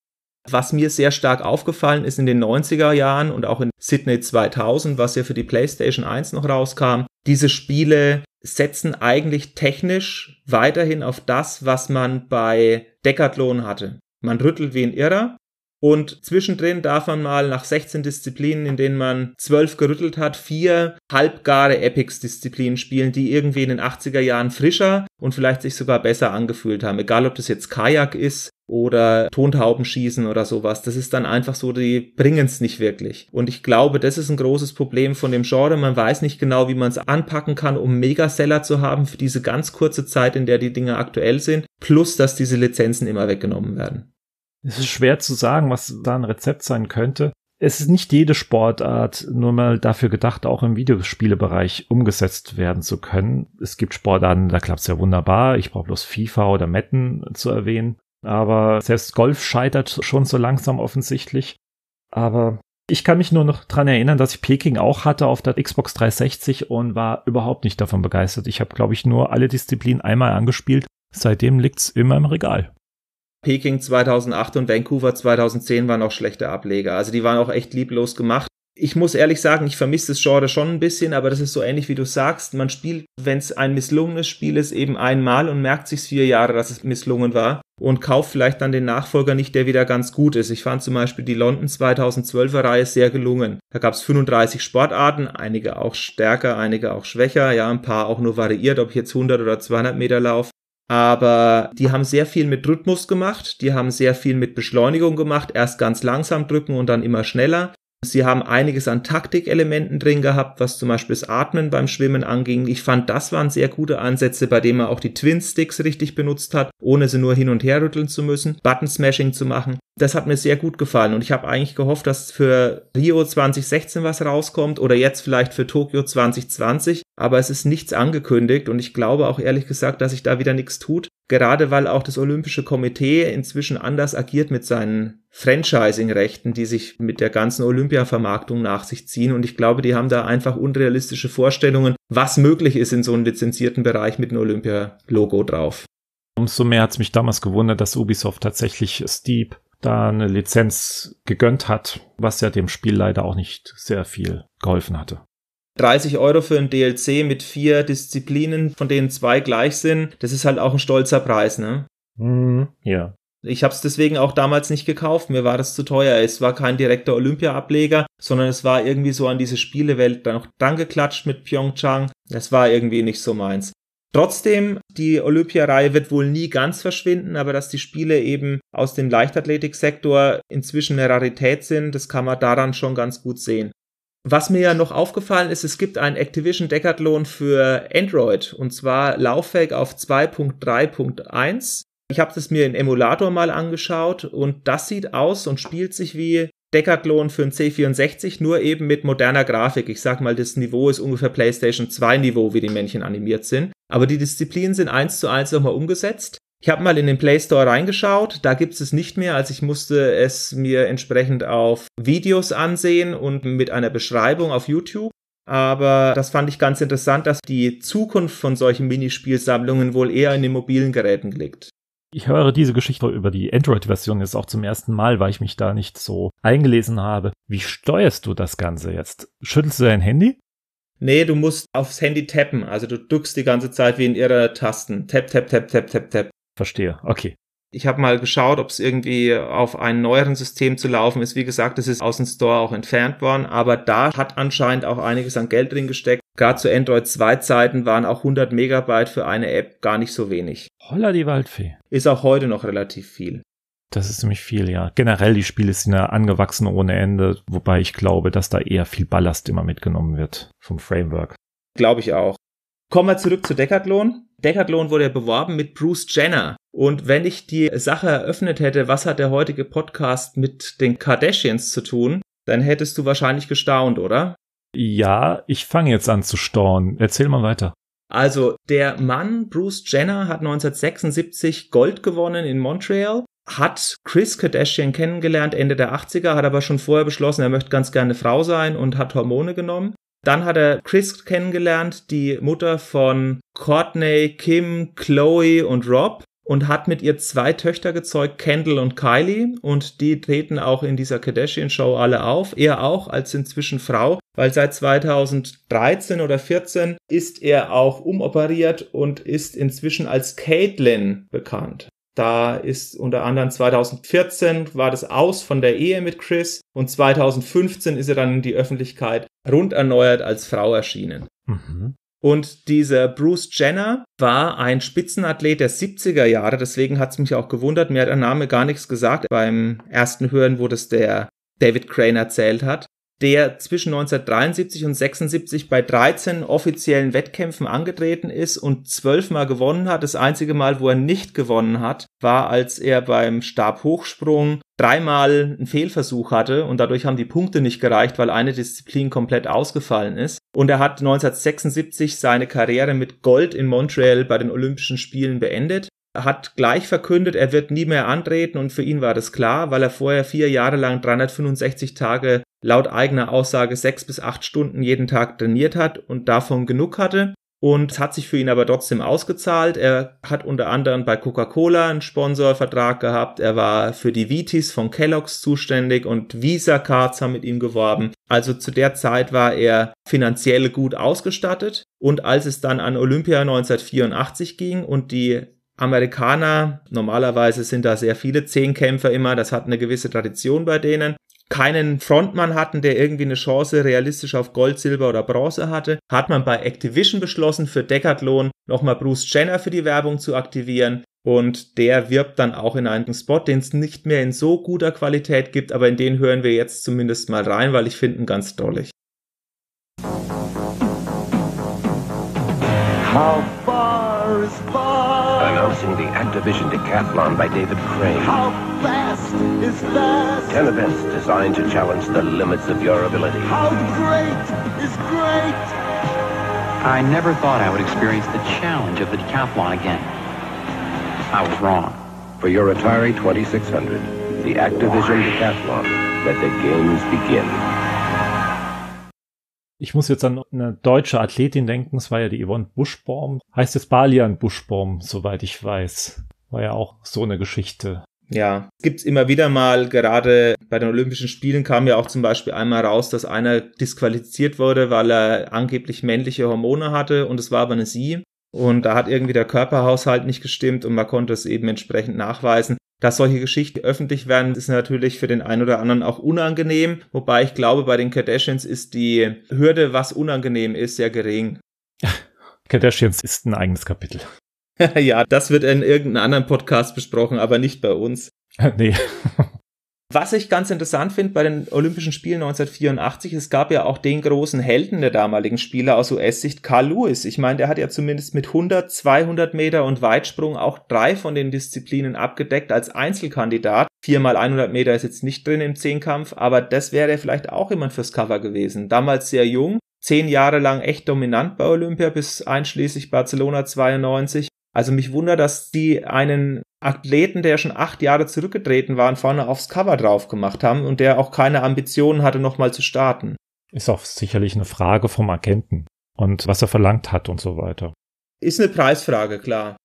Was mir sehr stark aufgefallen ist in den 90er Jahren und auch in Sydney 2000, was ja für die PlayStation 1 noch rauskam, diese Spiele setzen eigentlich technisch weiterhin auf das, was man bei Decathlon hatte. Man rüttelt wie ein Irrer, und zwischendrin darf man mal nach 16 Disziplinen, in denen man 12 gerüttelt hat, vier halbgare Epics-Disziplinen spielen, die irgendwie in den 80er Jahren frischer und vielleicht sich sogar besser angefühlt haben. Egal, ob das jetzt Kajak ist oder Tontaubenschießen oder sowas. Das ist dann einfach so, die bringen es nicht wirklich. Und ich glaube, das ist ein großes Problem von dem Genre. Man weiß nicht genau, wie man es anpacken kann, um Megaseller zu haben für diese ganz kurze Zeit, in der die Dinge aktuell sind. Plus, dass diese Lizenzen immer weggenommen werden. Es ist schwer zu sagen, was da ein Rezept sein könnte. Es ist nicht jede Sportart nur mal dafür gedacht, auch im Videospielebereich umgesetzt werden zu können. Es gibt Sportarten, da klappt es ja wunderbar. Ich brauche bloß FIFA oder Metten zu erwähnen. Aber selbst Golf scheitert schon so langsam offensichtlich. Aber ich kann mich nur noch dran erinnern, dass ich Peking auch hatte auf der Xbox 360 und war überhaupt nicht davon begeistert. Ich habe, glaube ich, nur alle Disziplinen einmal angespielt. Seitdem liegt's immer im Regal. Peking 2008 und Vancouver 2010 waren auch schlechte Ableger. Also die waren auch echt lieblos gemacht. Ich muss ehrlich sagen, ich vermisse das Genre schon ein bisschen, aber das ist so ähnlich wie du sagst. Man spielt, wenn es ein misslungenes Spiel ist, eben einmal und merkt sich vier Jahre, dass es misslungen war und kauft vielleicht dann den Nachfolger nicht, der wieder ganz gut ist. Ich fand zum Beispiel die London 2012er Reihe sehr gelungen. Da gab es 35 Sportarten, einige auch stärker, einige auch schwächer, ja, ein paar auch nur variiert, ob ich jetzt 100 oder 200 Meter laufe aber die haben sehr viel mit Rhythmus gemacht, die haben sehr viel mit Beschleunigung gemacht, erst ganz langsam drücken und dann immer schneller. Sie haben einiges an Taktikelementen drin gehabt, was zum Beispiel das Atmen beim Schwimmen anging. Ich fand, das waren sehr gute Ansätze, bei denen man auch die Twin Sticks richtig benutzt hat, ohne sie nur hin und her rütteln zu müssen, Button Smashing zu machen. Das hat mir sehr gut gefallen. Und ich habe eigentlich gehofft, dass für Rio 2016 was rauskommt oder jetzt vielleicht für Tokio 2020, aber es ist nichts angekündigt und ich glaube auch ehrlich gesagt, dass sich da wieder nichts tut, gerade weil auch das Olympische Komitee inzwischen anders agiert mit seinen Franchising-Rechten, die sich mit der ganzen Olympia-Vermarktung nach sich ziehen. Und ich glaube, die haben da einfach unrealistische Vorstellungen, was möglich ist in so einem lizenzierten Bereich mit einem Olympia-Logo drauf. Umso mehr hat es mich damals gewundert, dass Ubisoft tatsächlich Steep da eine Lizenz gegönnt hat, was ja dem Spiel leider auch nicht sehr viel geholfen hatte. 30 Euro für ein DLC mit vier Disziplinen, von denen zwei gleich sind, das ist halt auch ein stolzer Preis, ne? Mm, ja. Ich habe es deswegen auch damals nicht gekauft. Mir war das zu teuer. Es war kein direkter Olympia-Ableger, sondern es war irgendwie so an diese Spielewelt dann noch dran geklatscht mit Pyeongchang. Das war irgendwie nicht so meins. Trotzdem, die Olympiareihe wird wohl nie ganz verschwinden, aber dass die Spiele eben aus dem Leichtathletiksektor inzwischen eine Rarität sind, das kann man daran schon ganz gut sehen. Was mir ja noch aufgefallen ist, es gibt ein Activision Decathlon für Android und zwar lauffähig auf 2.3.1. Ich habe das mir in Emulator mal angeschaut und das sieht aus und spielt sich wie Decathlon für ein C64, nur eben mit moderner Grafik. Ich sag mal, das Niveau ist ungefähr PlayStation 2 Niveau, wie die Männchen animiert sind. Aber die Disziplinen sind eins zu eins nochmal umgesetzt. Ich habe mal in den Play Store reingeschaut, da gibt es nicht mehr, also ich musste es mir entsprechend auf Videos ansehen und mit einer Beschreibung auf YouTube. Aber das fand ich ganz interessant, dass die Zukunft von solchen Minispielsammlungen wohl eher in den mobilen Geräten liegt. Ich höre diese Geschichte über die Android-Version jetzt auch zum ersten Mal, weil ich mich da nicht so eingelesen habe. Wie steuerst du das Ganze jetzt? Schüttelst du dein Handy? Nee, du musst aufs Handy tappen. Also du drückst die ganze Zeit wie in irrer Tasten. Tap, tap, tap, tap, tap, tap. Verstehe. Okay. Ich habe mal geschaut, ob es irgendwie auf einem neueren System zu laufen ist. Wie gesagt, es ist aus dem Store auch entfernt worden, aber da hat anscheinend auch einiges an Geld drin gesteckt. Gerade zu Android 2 Zeiten waren auch 100 Megabyte für eine App gar nicht so wenig. Holla die Waldfee. Ist auch heute noch relativ viel. Das ist ziemlich viel, ja. Generell, die Spiele sind ja angewachsen ohne Ende, wobei ich glaube, dass da eher viel Ballast immer mitgenommen wird vom Framework. Glaube ich auch. Kommen wir zurück zu Decathlon. Decathlon wurde ja beworben mit Bruce Jenner. Und wenn ich die Sache eröffnet hätte, was hat der heutige Podcast mit den Kardashians zu tun, dann hättest du wahrscheinlich gestaunt, oder? Ja, ich fange jetzt an zu staunen. Erzähl mal weiter. Also, der Mann Bruce Jenner hat 1976 Gold gewonnen in Montreal hat Chris Kardashian kennengelernt Ende der 80er, hat aber schon vorher beschlossen, er möchte ganz gerne Frau sein und hat Hormone genommen. Dann hat er Chris kennengelernt, die Mutter von Courtney, Kim, Chloe und Rob. Und hat mit ihr zwei Töchter gezeugt, Kendall und Kylie. Und die treten auch in dieser Kardashian-Show alle auf. Er auch als inzwischen Frau, weil seit 2013 oder 14 ist er auch umoperiert und ist inzwischen als Caitlyn bekannt. Da ist unter anderem 2014 war das aus von der Ehe mit Chris und 2015 ist er dann in die Öffentlichkeit rund erneuert als Frau erschienen. Mhm. Und dieser Bruce Jenner war ein Spitzenathlet der 70er Jahre, deswegen hat es mich auch gewundert. Mir hat der Name gar nichts gesagt beim ersten Hören, wo das der David Crane erzählt hat der zwischen 1973 und 76 bei 13 offiziellen Wettkämpfen angetreten ist und zwölfmal gewonnen hat. Das einzige Mal, wo er nicht gewonnen hat, war, als er beim Stabhochsprung dreimal einen Fehlversuch hatte und dadurch haben die Punkte nicht gereicht, weil eine Disziplin komplett ausgefallen ist. Und er hat 1976 seine Karriere mit Gold in Montreal bei den Olympischen Spielen beendet hat gleich verkündet, er wird nie mehr antreten und für ihn war das klar, weil er vorher vier Jahre lang 365 Tage laut eigener Aussage sechs bis acht Stunden jeden Tag trainiert hat und davon genug hatte. Und es hat sich für ihn aber trotzdem ausgezahlt. Er hat unter anderem bei Coca-Cola einen Sponsorvertrag gehabt. Er war für die Vitis von Kellogg's zuständig und Visa Cards haben mit ihm geworben. Also zu der Zeit war er finanziell gut ausgestattet. Und als es dann an Olympia 1984 ging und die Amerikaner, normalerweise sind da sehr viele Zehnkämpfer immer, das hat eine gewisse Tradition bei denen, keinen Frontmann hatten, der irgendwie eine Chance realistisch auf Gold, Silber oder Bronze hatte, hat man bei Activision beschlossen, für Decathlon nochmal Bruce Jenner für die Werbung zu aktivieren. Und der wirbt dann auch in einem Spot, den es nicht mehr in so guter Qualität gibt, aber in den hören wir jetzt zumindest mal rein, weil ich finde ihn ganz drollig. How far is far? Announcing the Activision Decathlon by David Crane. How fast is fast? Ten events designed to challenge the limits of your ability. How great is great? I never thought I would experience the challenge of the decathlon again. I was wrong. For your Atari 2600, the Activision Decathlon, let the games begin. Ich muss jetzt an eine deutsche Athletin denken, es war ja die Yvonne Buschbaum. Heißt jetzt Balian Buschbaum, soweit ich weiß. War ja auch so eine Geschichte. Ja, gibt's immer wieder mal, gerade bei den Olympischen Spielen kam ja auch zum Beispiel einmal raus, dass einer disqualifiziert wurde, weil er angeblich männliche Hormone hatte und es war aber eine sie. Und da hat irgendwie der Körperhaushalt nicht gestimmt und man konnte es eben entsprechend nachweisen. Dass solche Geschichten öffentlich werden, ist natürlich für den einen oder anderen auch unangenehm. Wobei ich glaube, bei den Kardashians ist die Hürde, was unangenehm ist, sehr gering. Kardashians ist ein eigenes Kapitel. ja, das wird in irgendeinem anderen Podcast besprochen, aber nicht bei uns. nee. Was ich ganz interessant finde bei den Olympischen Spielen 1984, es gab ja auch den großen Helden der damaligen Spieler aus US-Sicht, Carl Lewis. Ich meine, der hat ja zumindest mit 100, 200 Meter und Weitsprung auch drei von den Disziplinen abgedeckt als Einzelkandidat. Viermal 100 Meter ist jetzt nicht drin im Zehnkampf, aber das wäre vielleicht auch jemand fürs Cover gewesen. Damals sehr jung, zehn Jahre lang echt dominant bei Olympia bis einschließlich Barcelona 92 also mich wundert, dass die einen Athleten, der schon acht Jahre zurückgetreten war, vorne aufs Cover drauf gemacht haben und der auch keine Ambitionen hatte, nochmal zu starten. Ist auch sicherlich eine Frage vom Agenten und was er verlangt hat und so weiter. Ist eine Preisfrage, klar.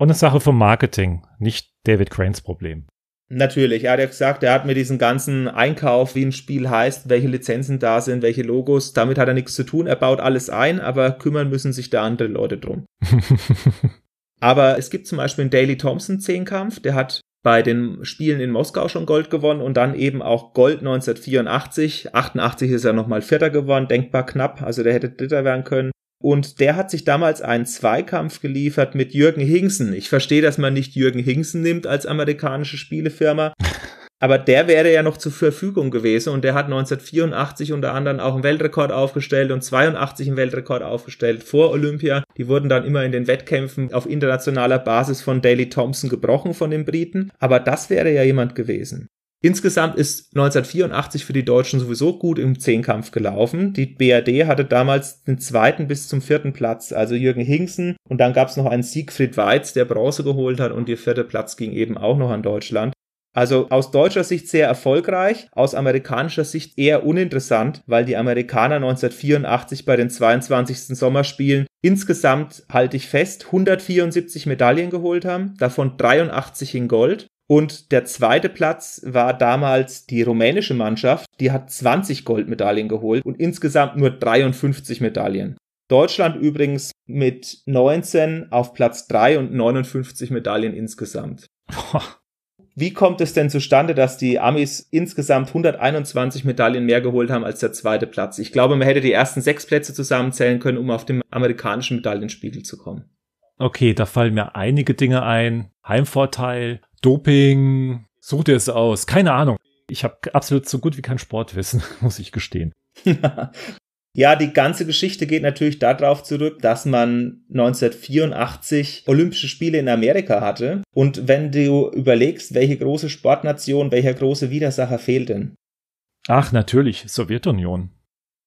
Und eine Sache vom Marketing, nicht David Cranes Problem. Natürlich, er hat ja gesagt, er hat mir diesen ganzen Einkauf, wie ein Spiel heißt, welche Lizenzen da sind, welche Logos, damit hat er nichts zu tun. Er baut alles ein, aber kümmern müssen sich da andere Leute drum. Aber es gibt zum Beispiel einen Daley Thompson Zehnkampf, der hat bei den Spielen in Moskau schon Gold gewonnen und dann eben auch Gold 1984. 88 ist er nochmal Vierter geworden, denkbar knapp, also der hätte Dritter werden können. Und der hat sich damals einen Zweikampf geliefert mit Jürgen Hingsen. Ich verstehe, dass man nicht Jürgen Hingsen nimmt als amerikanische Spielefirma. Aber der wäre ja noch zur Verfügung gewesen und der hat 1984 unter anderem auch einen Weltrekord aufgestellt und 82 einen Weltrekord aufgestellt vor Olympia. Die wurden dann immer in den Wettkämpfen auf internationaler Basis von Daley Thompson gebrochen von den Briten. Aber das wäre ja jemand gewesen. Insgesamt ist 1984 für die Deutschen sowieso gut im Zehnkampf gelaufen. Die BRD hatte damals den zweiten bis zum vierten Platz, also Jürgen Hingsen. Und dann gab es noch einen Siegfried Weiz, der Bronze geholt hat und der vierte Platz ging eben auch noch an Deutschland. Also aus deutscher Sicht sehr erfolgreich, aus amerikanischer Sicht eher uninteressant, weil die Amerikaner 1984 bei den 22. Sommerspielen insgesamt, halte ich fest, 174 Medaillen geholt haben, davon 83 in Gold. Und der zweite Platz war damals die rumänische Mannschaft, die hat 20 Goldmedaillen geholt und insgesamt nur 53 Medaillen. Deutschland übrigens mit 19 auf Platz 3 und 59 Medaillen insgesamt. Wie kommt es denn zustande, dass die Amis insgesamt 121 Medaillen mehr geholt haben als der zweite Platz? Ich glaube, man hätte die ersten sechs Plätze zusammenzählen können, um auf den amerikanischen Medaillenspiegel zu kommen. Okay, da fallen mir einige Dinge ein. Heimvorteil, Doping, such dir es aus. Keine Ahnung. Ich habe absolut so gut wie kein Sportwissen, muss ich gestehen. Ja, die ganze Geschichte geht natürlich darauf zurück, dass man 1984 Olympische Spiele in Amerika hatte. Und wenn du überlegst, welche große Sportnation, welcher große Widersacher fehlt denn? Ach, natürlich, Sowjetunion.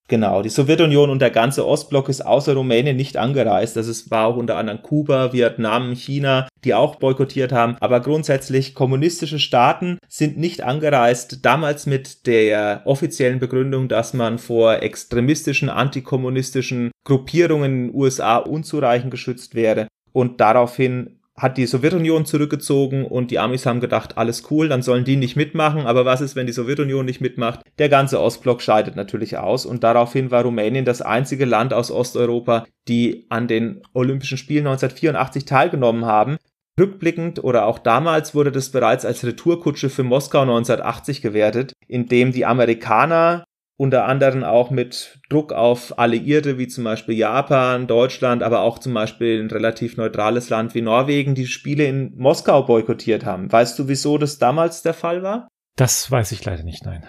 Genau, die Sowjetunion und der ganze Ostblock ist außer Rumänien nicht angereist. Das ist, war auch unter anderem Kuba, Vietnam, China, die auch boykottiert haben. Aber grundsätzlich kommunistische Staaten sind nicht angereist. Damals mit der offiziellen Begründung, dass man vor extremistischen, antikommunistischen Gruppierungen in den USA unzureichend geschützt wäre. Und daraufhin hat die Sowjetunion zurückgezogen und die Amis haben gedacht, alles cool, dann sollen die nicht mitmachen. Aber was ist, wenn die Sowjetunion nicht mitmacht? Der ganze Ostblock scheidet natürlich aus und daraufhin war Rumänien das einzige Land aus Osteuropa, die an den Olympischen Spielen 1984 teilgenommen haben. Rückblickend oder auch damals wurde das bereits als Retourkutsche für Moskau 1980 gewertet, indem die Amerikaner unter anderem auch mit Druck auf Alliierte wie zum Beispiel Japan, Deutschland, aber auch zum Beispiel ein relativ neutrales Land wie Norwegen die Spiele in Moskau boykottiert haben. Weißt du, wieso das damals der Fall war? Das weiß ich leider nicht, nein.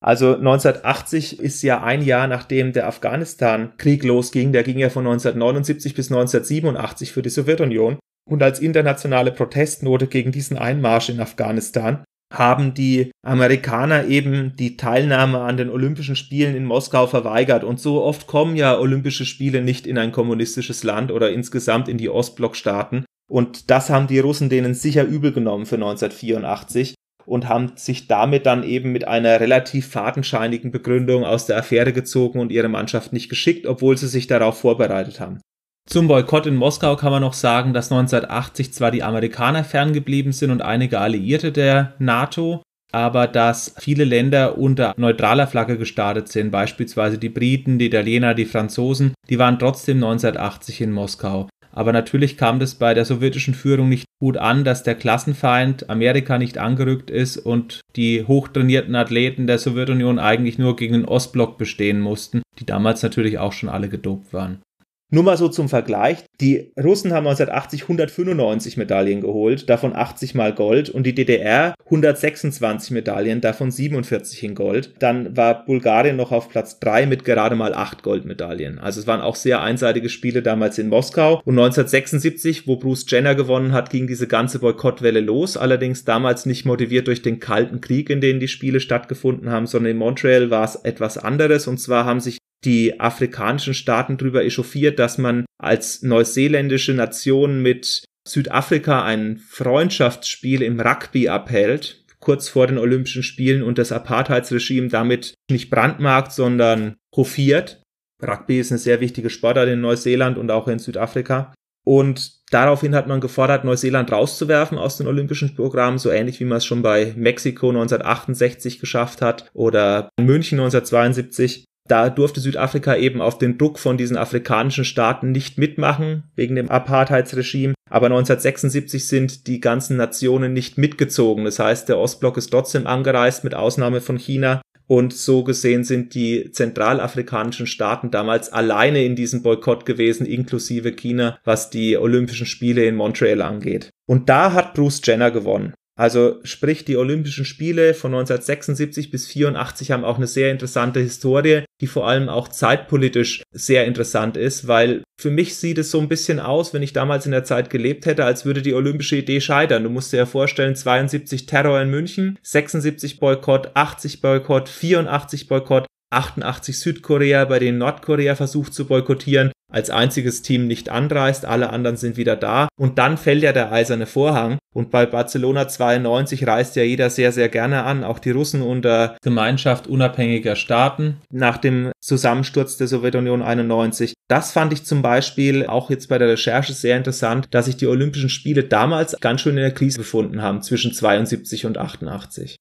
Also 1980 ist ja ein Jahr nachdem der Afghanistan-Krieg losging. Der ging ja von 1979 bis 1987 für die Sowjetunion. Und als internationale Protestnote gegen diesen Einmarsch in Afghanistan haben die Amerikaner eben die Teilnahme an den Olympischen Spielen in Moskau verweigert. Und so oft kommen ja Olympische Spiele nicht in ein kommunistisches Land oder insgesamt in die Ostblockstaaten. Und das haben die Russen denen sicher übel genommen für 1984 und haben sich damit dann eben mit einer relativ fadenscheinigen Begründung aus der Affäre gezogen und ihre Mannschaft nicht geschickt, obwohl sie sich darauf vorbereitet haben. Zum Boykott in Moskau kann man noch sagen, dass 1980 zwar die Amerikaner ferngeblieben sind und einige Alliierte der NATO, aber dass viele Länder unter neutraler Flagge gestartet sind, beispielsweise die Briten, die Italiener, die Franzosen, die waren trotzdem 1980 in Moskau. Aber natürlich kam das bei der sowjetischen Führung nicht gut an, dass der Klassenfeind Amerika nicht angerückt ist und die hochtrainierten Athleten der Sowjetunion eigentlich nur gegen den Ostblock bestehen mussten, die damals natürlich auch schon alle gedopt waren. Nur mal so zum Vergleich. Die Russen haben 1980 195 Medaillen geholt, davon 80 mal Gold und die DDR 126 Medaillen, davon 47 in Gold. Dann war Bulgarien noch auf Platz 3 mit gerade mal 8 Goldmedaillen. Also es waren auch sehr einseitige Spiele damals in Moskau. Und 1976, wo Bruce Jenner gewonnen hat, ging diese ganze Boykottwelle los. Allerdings damals nicht motiviert durch den Kalten Krieg, in dem die Spiele stattgefunden haben, sondern in Montreal war es etwas anderes. Und zwar haben sich die afrikanischen Staaten darüber echauffiert, dass man als neuseeländische Nation mit Südafrika ein Freundschaftsspiel im Rugby abhält, kurz vor den Olympischen Spielen und das Apartheidsregime damit nicht brandmarkt, sondern hofiert. Rugby ist eine sehr wichtige Sportart in Neuseeland und auch in Südafrika. Und daraufhin hat man gefordert, Neuseeland rauszuwerfen aus den Olympischen Programmen, so ähnlich wie man es schon bei Mexiko 1968 geschafft hat oder München 1972. Da durfte Südafrika eben auf den Druck von diesen afrikanischen Staaten nicht mitmachen, wegen dem Apartheidsregime. Aber 1976 sind die ganzen Nationen nicht mitgezogen. Das heißt, der Ostblock ist trotzdem angereist, mit Ausnahme von China. Und so gesehen sind die zentralafrikanischen Staaten damals alleine in diesem Boykott gewesen, inklusive China, was die Olympischen Spiele in Montreal angeht. Und da hat Bruce Jenner gewonnen. Also sprich, die Olympischen Spiele von 1976 bis 84 haben auch eine sehr interessante Historie, die vor allem auch zeitpolitisch sehr interessant ist, weil für mich sieht es so ein bisschen aus, wenn ich damals in der Zeit gelebt hätte, als würde die olympische Idee scheitern. Du musst dir ja vorstellen, 72 Terror in München, 76 Boykott, 80 Boykott, 84 Boykott. 88 Südkorea bei den Nordkorea versucht zu boykottieren, als einziges Team nicht anreist, alle anderen sind wieder da und dann fällt ja der eiserne Vorhang und bei Barcelona 92 reist ja jeder sehr, sehr gerne an, auch die Russen unter Gemeinschaft unabhängiger Staaten nach dem Zusammensturz der Sowjetunion 91. Das fand ich zum Beispiel auch jetzt bei der Recherche sehr interessant, dass sich die Olympischen Spiele damals ganz schön in der Krise befunden haben zwischen 72 und 88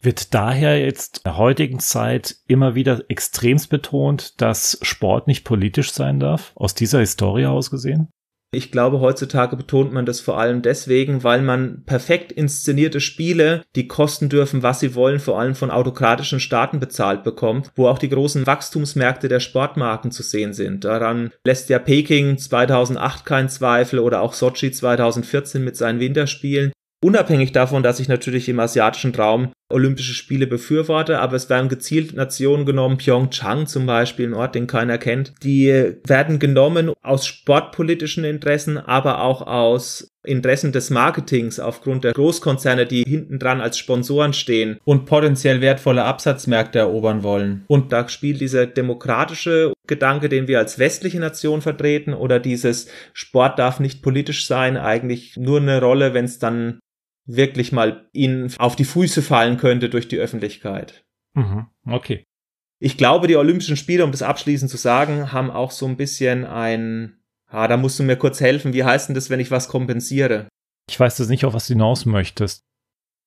wird daher jetzt in der heutigen Zeit immer wieder extremst betont, dass Sport nicht politisch sein darf, aus dieser Historie aus gesehen? Ich glaube, heutzutage betont man das vor allem deswegen, weil man perfekt inszenierte Spiele, die kosten dürfen, was sie wollen, vor allem von autokratischen Staaten bezahlt bekommt, wo auch die großen Wachstumsmärkte der Sportmarken zu sehen sind. Daran lässt ja Peking 2008 keinen Zweifel oder auch Sochi 2014 mit seinen Winterspielen. Unabhängig davon, dass ich natürlich im asiatischen Raum Olympische Spiele befürworte, aber es werden gezielt Nationen genommen, Pyeongchang zum Beispiel, ein Ort, den keiner kennt, die werden genommen aus sportpolitischen Interessen, aber auch aus Interessen des Marketings aufgrund der Großkonzerne, die hinten dran als Sponsoren stehen und potenziell wertvolle Absatzmärkte erobern wollen. Und da spielt dieser demokratische Gedanke, den wir als westliche Nation vertreten, oder dieses Sport darf nicht politisch sein, eigentlich nur eine Rolle, wenn es dann wirklich mal ihnen auf die Füße fallen könnte durch die Öffentlichkeit. Mhm, okay. Ich glaube, die Olympischen Spiele, um das abschließend zu sagen, haben auch so ein bisschen ein, ah, da musst du mir kurz helfen, wie heißt denn das, wenn ich was kompensiere? Ich weiß das nicht, auf was du hinaus möchtest.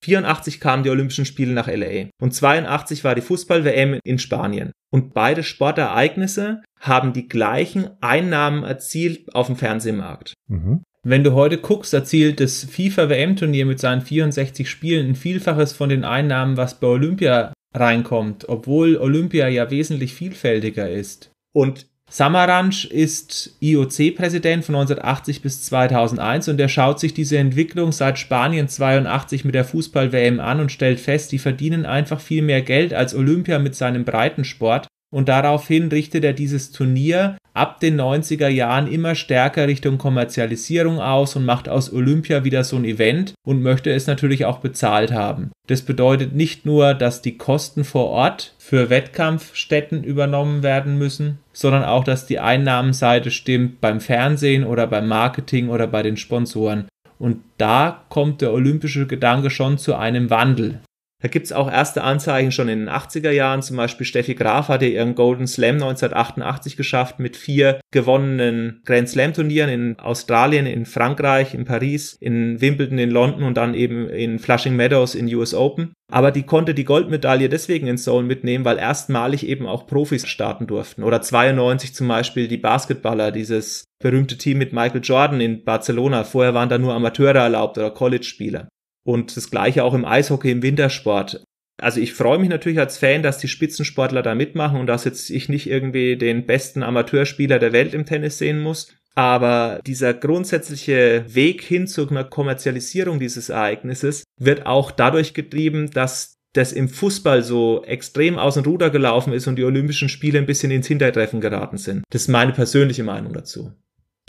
84 kamen die Olympischen Spiele nach LA und 82 war die Fußball-WM in Spanien. Und beide Sportereignisse haben die gleichen Einnahmen erzielt auf dem Fernsehmarkt. Mhm. Wenn du heute guckst, erzielt das FIFA-WM-Turnier mit seinen 64 Spielen ein Vielfaches von den Einnahmen, was bei Olympia reinkommt, obwohl Olympia ja wesentlich vielfältiger ist. Und Samaranch ist IOC-Präsident von 1980 bis 2001 und er schaut sich diese Entwicklung seit Spanien 82 mit der Fußball-WM an und stellt fest, die verdienen einfach viel mehr Geld als Olympia mit seinem Breitensport und daraufhin richtet er dieses Turnier ab den 90er Jahren immer stärker Richtung Kommerzialisierung aus und macht aus Olympia wieder so ein Event und möchte es natürlich auch bezahlt haben. Das bedeutet nicht nur, dass die Kosten vor Ort für Wettkampfstätten übernommen werden müssen, sondern auch, dass die Einnahmenseite stimmt beim Fernsehen oder beim Marketing oder bei den Sponsoren. Und da kommt der olympische Gedanke schon zu einem Wandel. Da gibt's auch erste Anzeichen schon in den 80er Jahren. Zum Beispiel Steffi Graf hatte ihren Golden Slam 1988 geschafft mit vier gewonnenen Grand Slam Turnieren in Australien, in Frankreich, in Paris, in Wimbledon, in London und dann eben in Flushing Meadows in US Open. Aber die konnte die Goldmedaille deswegen in Seoul mitnehmen, weil erstmalig eben auch Profis starten durften. Oder 92 zum Beispiel die Basketballer, dieses berühmte Team mit Michael Jordan in Barcelona. Vorher waren da nur Amateure erlaubt oder College-Spieler. Und das gleiche auch im Eishockey, im Wintersport. Also ich freue mich natürlich als Fan, dass die Spitzensportler da mitmachen und dass jetzt ich nicht irgendwie den besten Amateurspieler der Welt im Tennis sehen muss. Aber dieser grundsätzliche Weg hin zu einer Kommerzialisierung dieses Ereignisses wird auch dadurch getrieben, dass das im Fußball so extrem aus dem Ruder gelaufen ist und die Olympischen Spiele ein bisschen ins Hintertreffen geraten sind. Das ist meine persönliche Meinung dazu.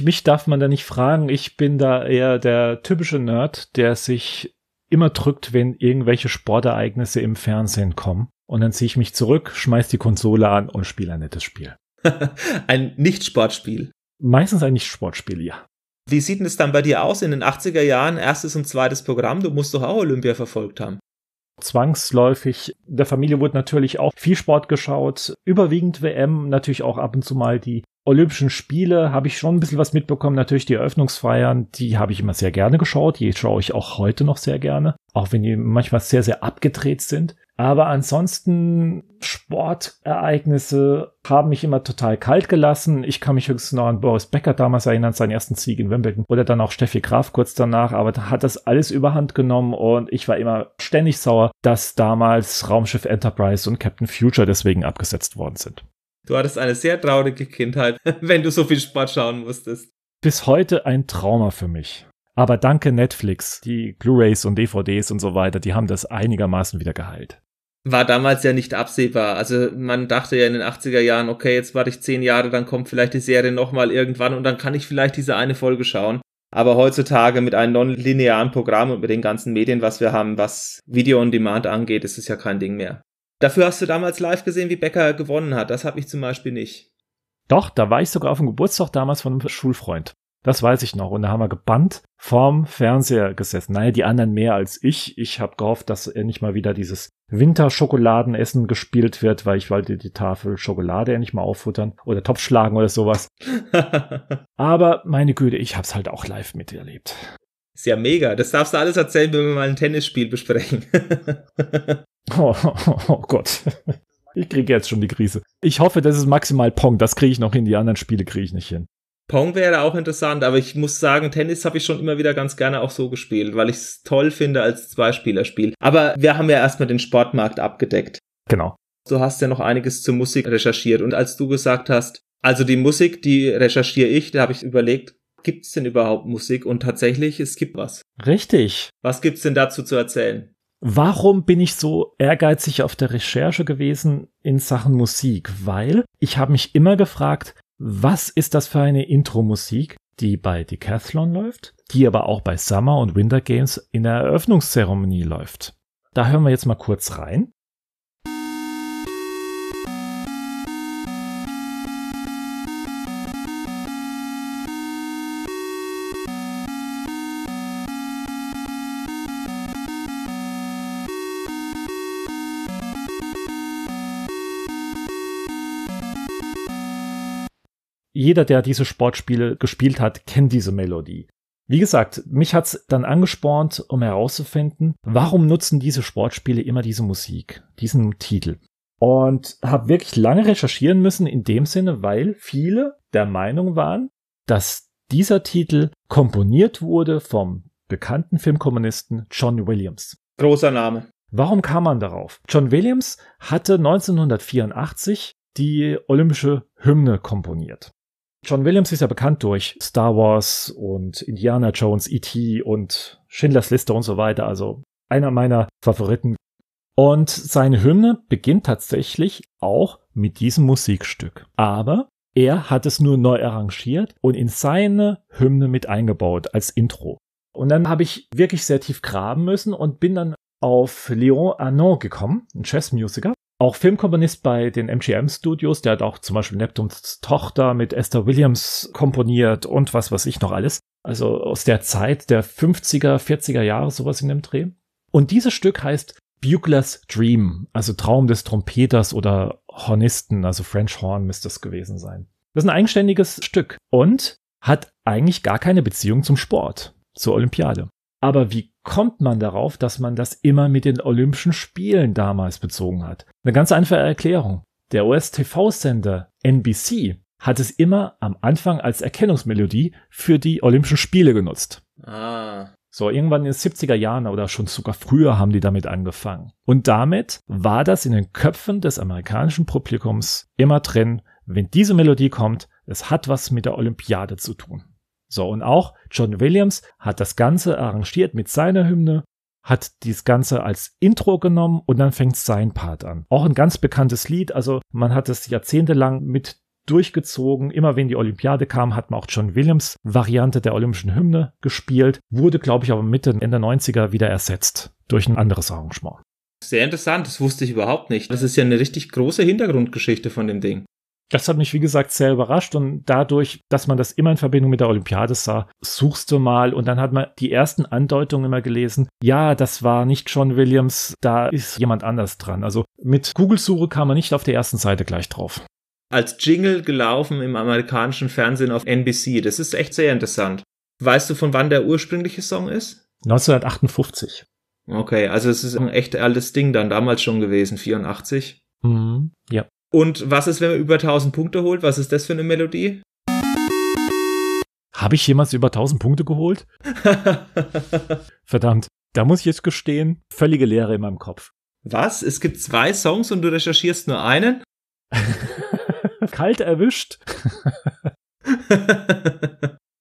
Mich darf man da nicht fragen. Ich bin da eher der typische Nerd, der sich immer drückt, wenn irgendwelche Sportereignisse im Fernsehen kommen. Und dann ziehe ich mich zurück, schmeiß die Konsole an und spiele ein nettes Spiel. ein Nicht-Sportspiel. Meistens ein Nicht-Sportspiel, ja. Wie sieht denn es dann bei dir aus in den 80er Jahren? Erstes und zweites Programm. Du musst doch auch Olympia verfolgt haben. Zwangsläufig. Der Familie wurde natürlich auch viel Sport geschaut. Überwiegend WM, natürlich auch ab und zu mal die Olympischen Spiele habe ich schon ein bisschen was mitbekommen. Natürlich die Eröffnungsfeiern, die habe ich immer sehr gerne geschaut. Die schaue ich auch heute noch sehr gerne. Auch wenn die manchmal sehr, sehr abgedreht sind. Aber ansonsten Sportereignisse haben mich immer total kalt gelassen. Ich kann mich höchstens noch an Boris Becker damals erinnern, seinen ersten Sieg in Wimbledon. Oder dann auch Steffi Graf kurz danach. Aber da hat das alles überhand genommen und ich war immer ständig sauer, dass damals Raumschiff Enterprise und Captain Future deswegen abgesetzt worden sind. Du hattest eine sehr traurige Kindheit, wenn du so viel Sport schauen musstest. Bis heute ein Trauma für mich. Aber danke Netflix, die Blu-rays und DVDs und so weiter, die haben das einigermaßen wieder geheilt. War damals ja nicht absehbar. Also man dachte ja in den 80er Jahren, okay, jetzt warte ich zehn Jahre, dann kommt vielleicht die Serie nochmal irgendwann und dann kann ich vielleicht diese eine Folge schauen. Aber heutzutage mit einem non-linearen Programm und mit den ganzen Medien, was wir haben, was Video on Demand angeht, ist es ja kein Ding mehr. Dafür hast du damals live gesehen, wie Becker gewonnen hat. Das habe ich zum Beispiel nicht. Doch, da war ich sogar auf dem Geburtstag damals von einem Schulfreund. Das weiß ich noch. Und da haben wir gebannt vorm Fernseher gesessen. Naja, die anderen mehr als ich. Ich habe gehofft, dass endlich mal wieder dieses Winterschokoladenessen gespielt wird, weil ich wollte die Tafel Schokolade endlich mal auffuttern oder Topf schlagen oder sowas. Aber meine Güte, ich hab's halt auch live miterlebt. Ist ja mega. Das darfst du alles erzählen, wenn wir mal ein Tennisspiel besprechen. oh, oh, oh Gott. Ich kriege jetzt schon die Krise. Ich hoffe, das ist maximal Pong. Das kriege ich noch hin. Die anderen Spiele kriege ich nicht hin. Pong wäre auch interessant, aber ich muss sagen, Tennis habe ich schon immer wieder ganz gerne auch so gespielt, weil ich es toll finde als Zweispielerspiel. Aber wir haben ja erstmal den Sportmarkt abgedeckt. Genau. Du hast ja noch einiges zur Musik recherchiert und als du gesagt hast, also die Musik, die recherchiere ich, da habe ich überlegt, gibt es denn überhaupt Musik? Und tatsächlich, es gibt was. Richtig. Was gibt's denn dazu zu erzählen? Warum bin ich so ehrgeizig auf der Recherche gewesen in Sachen Musik? Weil ich habe mich immer gefragt, was ist das für eine Intro-Musik, die bei Decathlon läuft, die aber auch bei Summer und Winter Games in der Eröffnungszeremonie läuft? Da hören wir jetzt mal kurz rein. Jeder, der diese Sportspiele gespielt hat, kennt diese Melodie. Wie gesagt, mich hat's dann angespornt, um herauszufinden, warum nutzen diese Sportspiele immer diese Musik, diesen Titel. Und habe wirklich lange recherchieren müssen in dem Sinne, weil viele der Meinung waren, dass dieser Titel komponiert wurde vom bekannten Filmkommunisten John Williams. Großer Name. Warum kam man darauf? John Williams hatte 1984 die olympische Hymne komponiert. John Williams ist ja bekannt durch Star Wars und Indiana Jones, E.T. und Schindlers Liste und so weiter. Also einer meiner Favoriten. Und seine Hymne beginnt tatsächlich auch mit diesem Musikstück. Aber er hat es nur neu arrangiert und in seine Hymne mit eingebaut als Intro. Und dann habe ich wirklich sehr tief graben müssen und bin dann auf Léon Arnaud gekommen, ein Jazzmusiker, auch Filmkomponist bei den MGM Studios, der hat auch zum Beispiel Neptuns Tochter mit Esther Williams komponiert und was weiß ich noch alles. Also aus der Zeit der 50er, 40er Jahre, sowas in dem Dreh. Und dieses Stück heißt Bugler's Dream, also Traum des Trompeters oder Hornisten, also French Horn müsste es gewesen sein. Das ist ein eigenständiges Stück und hat eigentlich gar keine Beziehung zum Sport, zur Olympiade. Aber wie kommt man darauf, dass man das immer mit den Olympischen Spielen damals bezogen hat? Eine ganz einfache Erklärung. Der US-TV-Sender NBC hat es immer am Anfang als Erkennungsmelodie für die Olympischen Spiele genutzt. Ah. So, irgendwann in den 70er Jahren oder schon sogar früher haben die damit angefangen. Und damit war das in den Köpfen des amerikanischen Publikums immer drin, wenn diese Melodie kommt, es hat was mit der Olympiade zu tun. So, und auch John Williams hat das Ganze arrangiert mit seiner Hymne, hat dieses Ganze als Intro genommen und dann fängt sein Part an. Auch ein ganz bekanntes Lied, also man hat es jahrzehntelang mit durchgezogen. Immer wenn die Olympiade kam, hat man auch John Williams Variante der olympischen Hymne gespielt, wurde, glaube ich, aber Mitte, Ende 90er wieder ersetzt durch ein anderes Arrangement. Sehr interessant, das wusste ich überhaupt nicht. Das ist ja eine richtig große Hintergrundgeschichte von dem Ding. Das hat mich, wie gesagt, sehr überrascht und dadurch, dass man das immer in Verbindung mit der Olympiade sah, suchst du mal und dann hat man die ersten Andeutungen immer gelesen, ja, das war nicht John Williams, da ist jemand anders dran. Also mit Google-Suche kam man nicht auf der ersten Seite gleich drauf. Als Jingle gelaufen im amerikanischen Fernsehen auf NBC, das ist echt sehr interessant. Weißt du, von wann der ursprüngliche Song ist? 1958. Okay, also es ist ein echt altes Ding dann damals schon gewesen, 84. Mhm, ja. Und was ist, wenn man über 1000 Punkte holt? Was ist das für eine Melodie? Habe ich jemals über 1000 Punkte geholt? Verdammt, da muss ich jetzt gestehen, völlige Leere in meinem Kopf. Was? Es gibt zwei Songs und du recherchierst nur einen? Kalt erwischt.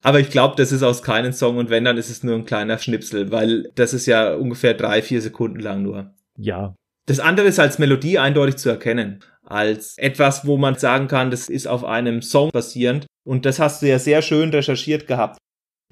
Aber ich glaube, das ist aus keinem Song und wenn, dann ist es nur ein kleiner Schnipsel, weil das ist ja ungefähr drei, vier Sekunden lang nur. Ja. Das andere ist als Melodie eindeutig zu erkennen als etwas, wo man sagen kann, das ist auf einem Song basierend. Und das hast du ja sehr schön recherchiert gehabt.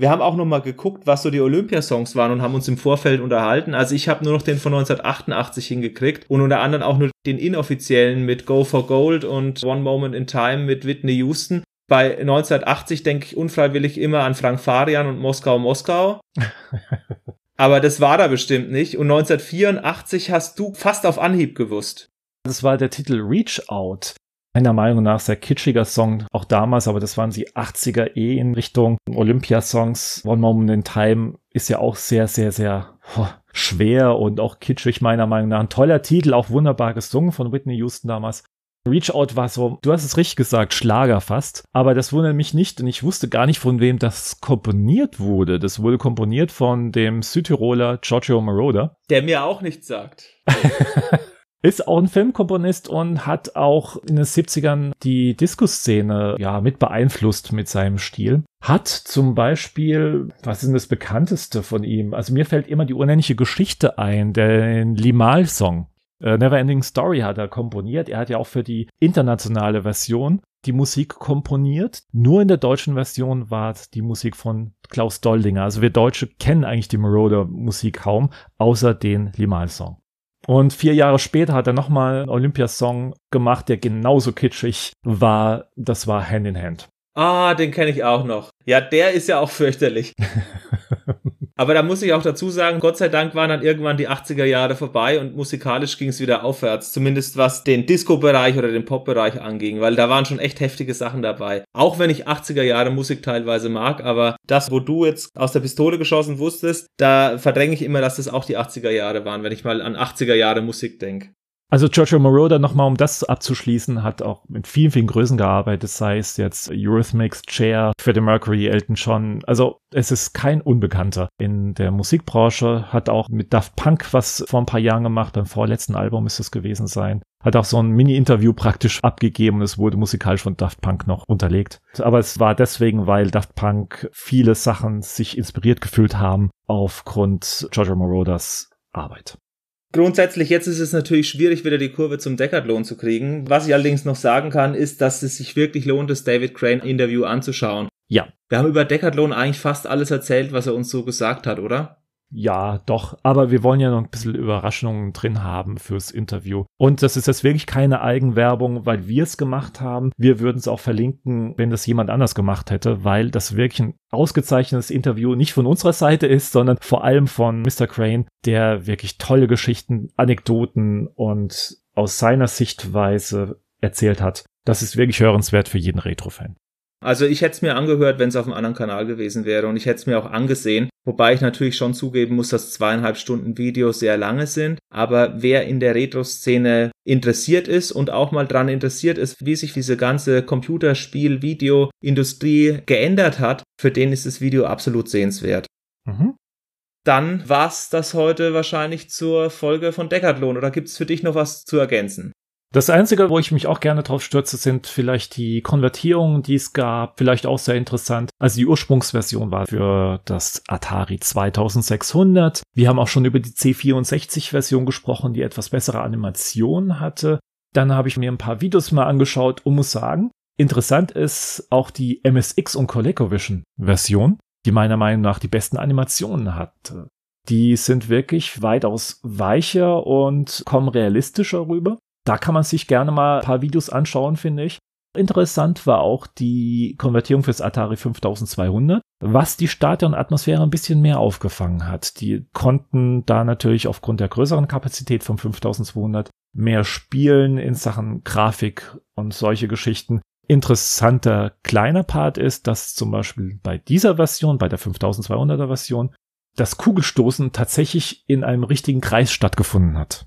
Wir haben auch noch mal geguckt, was so die Olympiasongs waren und haben uns im Vorfeld unterhalten. Also ich habe nur noch den von 1988 hingekriegt und unter anderem auch nur den inoffiziellen mit Go for Gold und One Moment in Time mit Whitney Houston. Bei 1980 denke ich unfreiwillig immer an Frank Farian und Moskau Moskau. Aber das war da bestimmt nicht. Und 1984 hast du fast auf Anhieb gewusst. Das war der Titel Reach Out meiner Meinung nach sehr kitschiger Song, auch damals, aber das waren die 80er eh in Richtung Olympia-Songs. One Moment in Time ist ja auch sehr, sehr, sehr oh, schwer und auch kitschig meiner Meinung nach. Ein toller Titel, auch wunderbar gesungen von Whitney Houston damals. Reach Out war so, du hast es richtig gesagt, Schlager fast. Aber das wundert mich nicht und ich wusste gar nicht, von wem das komponiert wurde. Das wurde komponiert von dem Südtiroler Giorgio Moroder. Der mir auch nichts sagt. Ist auch ein Filmkomponist und hat auch in den 70ern die Disco-Szene ja mit beeinflusst mit seinem Stil. Hat zum Beispiel, was ist denn das bekannteste von ihm? Also mir fällt immer die unendliche Geschichte ein, den Limal-Song. Äh, Neverending Story hat er komponiert. Er hat ja auch für die internationale Version die Musik komponiert. Nur in der deutschen Version war die Musik von Klaus Doldinger. Also wir Deutsche kennen eigentlich die Marauder-Musik kaum, außer den Limal-Song. Und vier Jahre später hat er nochmal einen Olympiasong gemacht, der genauso kitschig war. Das war Hand in Hand. Ah, den kenne ich auch noch. Ja, der ist ja auch fürchterlich. Aber da muss ich auch dazu sagen, Gott sei Dank waren dann irgendwann die 80er Jahre vorbei und musikalisch ging es wieder aufwärts. Zumindest was den Disco-Bereich oder den Pop-Bereich anging, weil da waren schon echt heftige Sachen dabei. Auch wenn ich 80er Jahre Musik teilweise mag, aber das, wo du jetzt aus der Pistole geschossen wusstest, da verdränge ich immer, dass das auch die 80er Jahre waren, wenn ich mal an 80er Jahre Musik denke. Also Giorgio Moroder, nochmal um das abzuschließen, hat auch mit vielen, vielen Größen gearbeitet, sei es jetzt Eurythmics, Chair, Freddie Mercury, Elton John. Also es ist kein Unbekannter in der Musikbranche, hat auch mit Daft Punk was vor ein paar Jahren gemacht, beim vorletzten Album ist es gewesen sein. Hat auch so ein Mini-Interview praktisch abgegeben es wurde musikalisch von Daft Punk noch unterlegt. Aber es war deswegen, weil Daft Punk viele Sachen sich inspiriert gefühlt haben aufgrund Giorgio Moroders Arbeit. Grundsätzlich jetzt ist es natürlich schwierig, wieder die Kurve zum Decathlon zu kriegen. Was ich allerdings noch sagen kann, ist, dass es sich wirklich lohnt, das David Crane Interview anzuschauen. Ja. Wir haben über Decathlon eigentlich fast alles erzählt, was er uns so gesagt hat, oder? Ja, doch, aber wir wollen ja noch ein bisschen Überraschungen drin haben fürs Interview. Und das ist jetzt wirklich keine Eigenwerbung, weil wir es gemacht haben. Wir würden es auch verlinken, wenn das jemand anders gemacht hätte, weil das wirklich ein ausgezeichnetes Interview nicht von unserer Seite ist, sondern vor allem von Mr. Crane, der wirklich tolle Geschichten, Anekdoten und aus seiner Sichtweise erzählt hat. Das ist wirklich hörenswert für jeden Retro-Fan. Also ich hätte es mir angehört, wenn es auf einem anderen Kanal gewesen wäre und ich hätte es mir auch angesehen, wobei ich natürlich schon zugeben muss, dass zweieinhalb Stunden Video sehr lange sind, aber wer in der Retro-Szene interessiert ist und auch mal dran interessiert ist, wie sich diese ganze Computerspiel-Video-Industrie geändert hat, für den ist das Video absolut sehenswert. Mhm. Dann war's das heute wahrscheinlich zur Folge von Decathlon oder gibt's für dich noch was zu ergänzen? Das Einzige, wo ich mich auch gerne drauf stürze, sind vielleicht die Konvertierungen, die es gab. Vielleicht auch sehr interessant. Also die Ursprungsversion war für das Atari 2600. Wir haben auch schon über die C64-Version gesprochen, die etwas bessere Animation hatte. Dann habe ich mir ein paar Videos mal angeschaut und muss sagen, interessant ist auch die MSX und ColecoVision Version, die meiner Meinung nach die besten Animationen hatte. Die sind wirklich weitaus weicher und kommen realistischer rüber. Da kann man sich gerne mal ein paar Videos anschauen, finde ich. Interessant war auch die Konvertierung fürs Atari 5200, was die Stadionatmosphäre ein bisschen mehr aufgefangen hat. Die konnten da natürlich aufgrund der größeren Kapazität von 5200 mehr spielen in Sachen Grafik und solche Geschichten. Interessanter kleiner Part ist, dass zum Beispiel bei dieser Version, bei der 5200er Version, das Kugelstoßen tatsächlich in einem richtigen Kreis stattgefunden hat.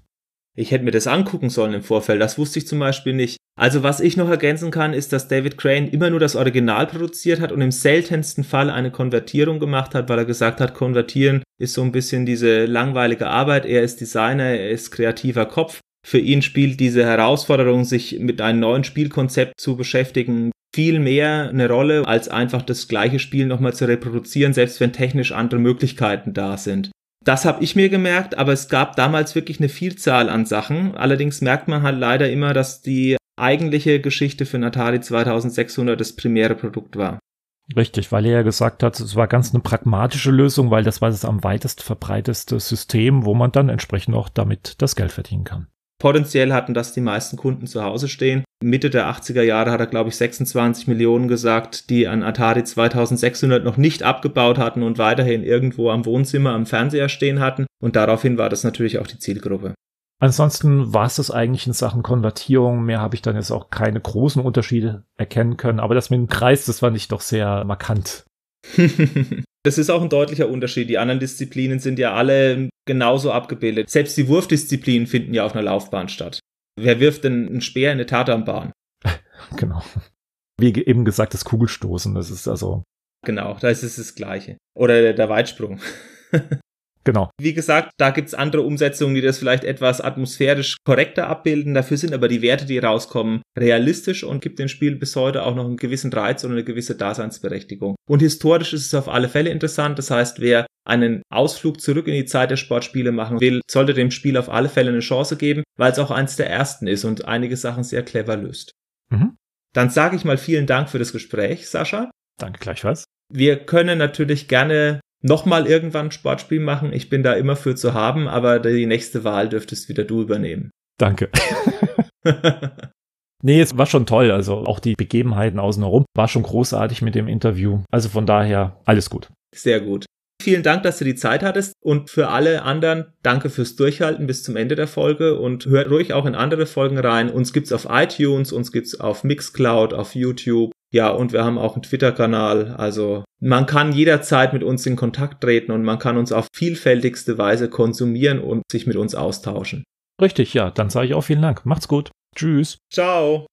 Ich hätte mir das angucken sollen im Vorfeld. Das wusste ich zum Beispiel nicht. Also was ich noch ergänzen kann, ist, dass David Crane immer nur das Original produziert hat und im seltensten Fall eine Konvertierung gemacht hat, weil er gesagt hat, konvertieren ist so ein bisschen diese langweilige Arbeit. Er ist Designer, er ist kreativer Kopf. Für ihn spielt diese Herausforderung, sich mit einem neuen Spielkonzept zu beschäftigen, viel mehr eine Rolle, als einfach das gleiche Spiel nochmal zu reproduzieren, selbst wenn technisch andere Möglichkeiten da sind. Das habe ich mir gemerkt, aber es gab damals wirklich eine Vielzahl an Sachen. Allerdings merkt man halt leider immer, dass die eigentliche Geschichte für Atari 2600 das primäre Produkt war. Richtig, weil er ja gesagt hat, es war ganz eine pragmatische Lösung, weil das war das am weitest verbreiteste System, wo man dann entsprechend auch damit das Geld verdienen kann. Potenziell hatten das die meisten Kunden zu Hause stehen. Mitte der 80er Jahre hat er, glaube ich, 26 Millionen gesagt, die an Atari 2600 noch nicht abgebaut hatten und weiterhin irgendwo am Wohnzimmer am Fernseher stehen hatten. Und daraufhin war das natürlich auch die Zielgruppe. Ansonsten war es das eigentlich in Sachen Konvertierung. Mehr habe ich dann jetzt auch keine großen Unterschiede erkennen können. Aber das mit dem Kreis, das fand ich doch sehr markant. das ist auch ein deutlicher Unterschied. Die anderen Disziplinen sind ja alle genauso abgebildet. Selbst die Wurfdisziplinen finden ja auf einer Laufbahn statt. Wer wirft denn einen Speer in eine Tatanbahn? genau. Wie eben gesagt, das Kugelstoßen, das ist also. Genau, da ist es das Gleiche. Oder der Weitsprung. Genau. Wie gesagt, da gibt's andere Umsetzungen, die das vielleicht etwas atmosphärisch korrekter abbilden. Dafür sind aber die Werte, die rauskommen, realistisch und gibt dem Spiel bis heute auch noch einen gewissen Reiz und eine gewisse Daseinsberechtigung. Und historisch ist es auf alle Fälle interessant. Das heißt, wer einen Ausflug zurück in die Zeit der Sportspiele machen will, sollte dem Spiel auf alle Fälle eine Chance geben, weil es auch eins der ersten ist und einige Sachen sehr clever löst. Mhm. Dann sage ich mal vielen Dank für das Gespräch, Sascha. Danke gleichfalls. Wir können natürlich gerne nochmal irgendwann ein Sportspiel machen. Ich bin da immer für zu haben, aber die nächste Wahl dürftest wieder du übernehmen. Danke. nee, es war schon toll. Also auch die Begebenheiten außenrum war schon großartig mit dem Interview. Also von daher alles gut. Sehr gut. Vielen Dank, dass du die Zeit hattest und für alle anderen danke fürs Durchhalten bis zum Ende der Folge und hört ruhig auch in andere Folgen rein. Uns gibt's auf iTunes, uns gibt's auf Mixcloud, auf YouTube ja, und wir haben auch einen Twitter-Kanal. Also man kann jederzeit mit uns in Kontakt treten und man kann uns auf vielfältigste Weise konsumieren und sich mit uns austauschen. Richtig, ja. Dann sage ich auch vielen Dank. Macht's gut. Tschüss. Ciao.